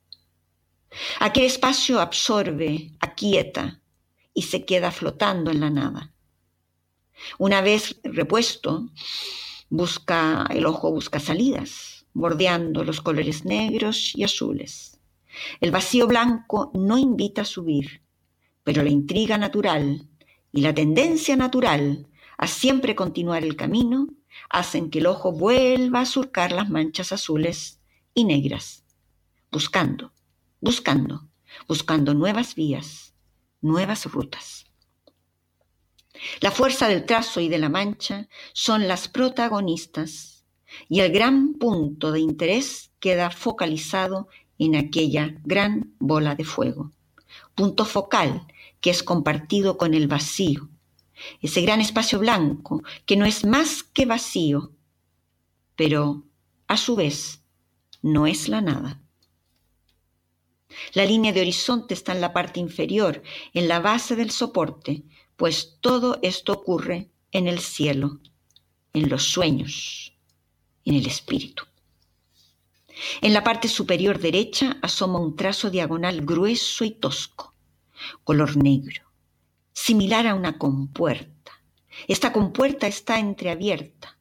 Aquel espacio absorbe, aquieta y se queda flotando en la nada. Una vez repuesto, busca el ojo busca salidas, bordeando los colores negros y azules. El vacío blanco no invita a subir, pero la intriga natural y la tendencia natural a siempre continuar el camino hacen que el ojo vuelva a surcar las manchas azules y negras, buscando, buscando, buscando nuevas vías, nuevas rutas. La fuerza del trazo y de la mancha son las protagonistas y el gran punto de interés queda focalizado en aquella gran bola de fuego, punto focal que es compartido con el vacío, ese gran espacio blanco que no es más que vacío, pero a su vez no es la nada. La línea de horizonte está en la parte inferior, en la base del soporte, pues todo esto ocurre en el cielo, en los sueños, en el espíritu. En la parte superior derecha asoma un trazo diagonal grueso y tosco, color negro similar a una compuerta. Esta compuerta está entreabierta,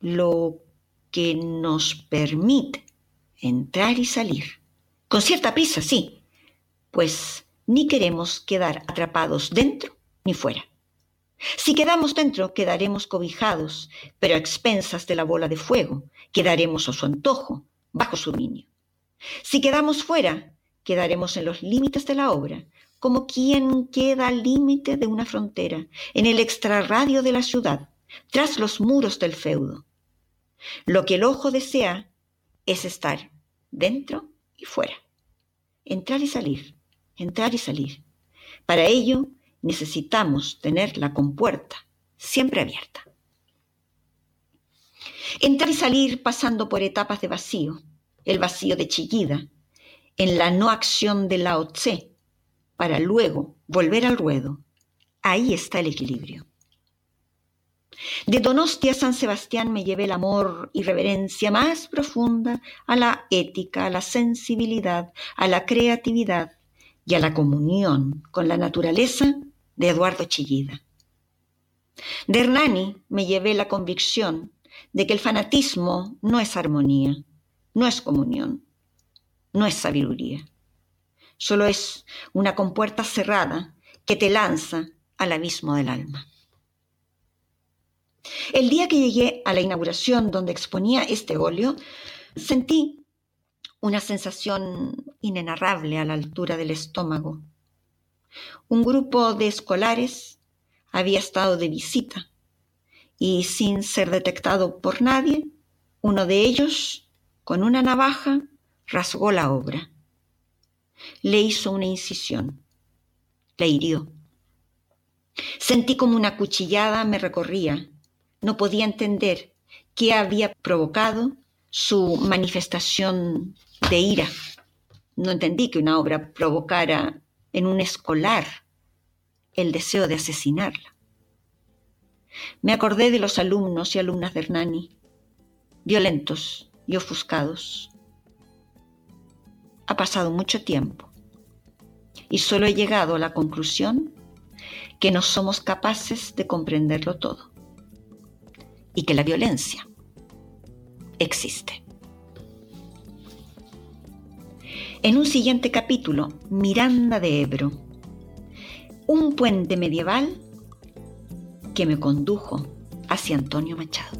lo que nos permite entrar y salir. Con cierta prisa, sí, pues ni queremos quedar atrapados dentro ni fuera. Si quedamos dentro, quedaremos cobijados, pero a expensas de la bola de fuego, quedaremos a su antojo, bajo su dominio. Si quedamos fuera, quedaremos en los límites de la obra, como quien queda al límite de una frontera, en el extrarradio de la ciudad, tras los muros del feudo. Lo que el ojo desea es estar dentro y fuera, entrar y salir, entrar y salir. Para ello necesitamos tener la compuerta siempre abierta. Entrar y salir pasando por etapas de vacío, el vacío de Chillida, en la no acción de Lao Tse, para luego volver al ruedo. Ahí está el equilibrio. De Donostia a San Sebastián me llevé el amor y reverencia más profunda a la ética, a la sensibilidad, a la creatividad y a la comunión con la naturaleza de Eduardo Chillida. De Hernani me llevé la convicción de que el fanatismo no es armonía, no es comunión, no es sabiduría. Solo es una compuerta cerrada que te lanza al abismo del alma. El día que llegué a la inauguración donde exponía este óleo, sentí una sensación inenarrable a la altura del estómago. Un grupo de escolares había estado de visita y sin ser detectado por nadie, uno de ellos, con una navaja, rasgó la obra. Le hizo una incisión, le hirió. Sentí como una cuchillada me recorría. No podía entender qué había provocado su manifestación de ira. No entendí que una obra provocara en un escolar el deseo de asesinarla. Me acordé de los alumnos y alumnas de Hernani, violentos y ofuscados. Ha pasado mucho tiempo y solo he llegado a la conclusión que no somos capaces de comprenderlo todo y que la violencia existe. En un siguiente capítulo, Miranda de Ebro, un puente medieval que me condujo hacia Antonio Machado.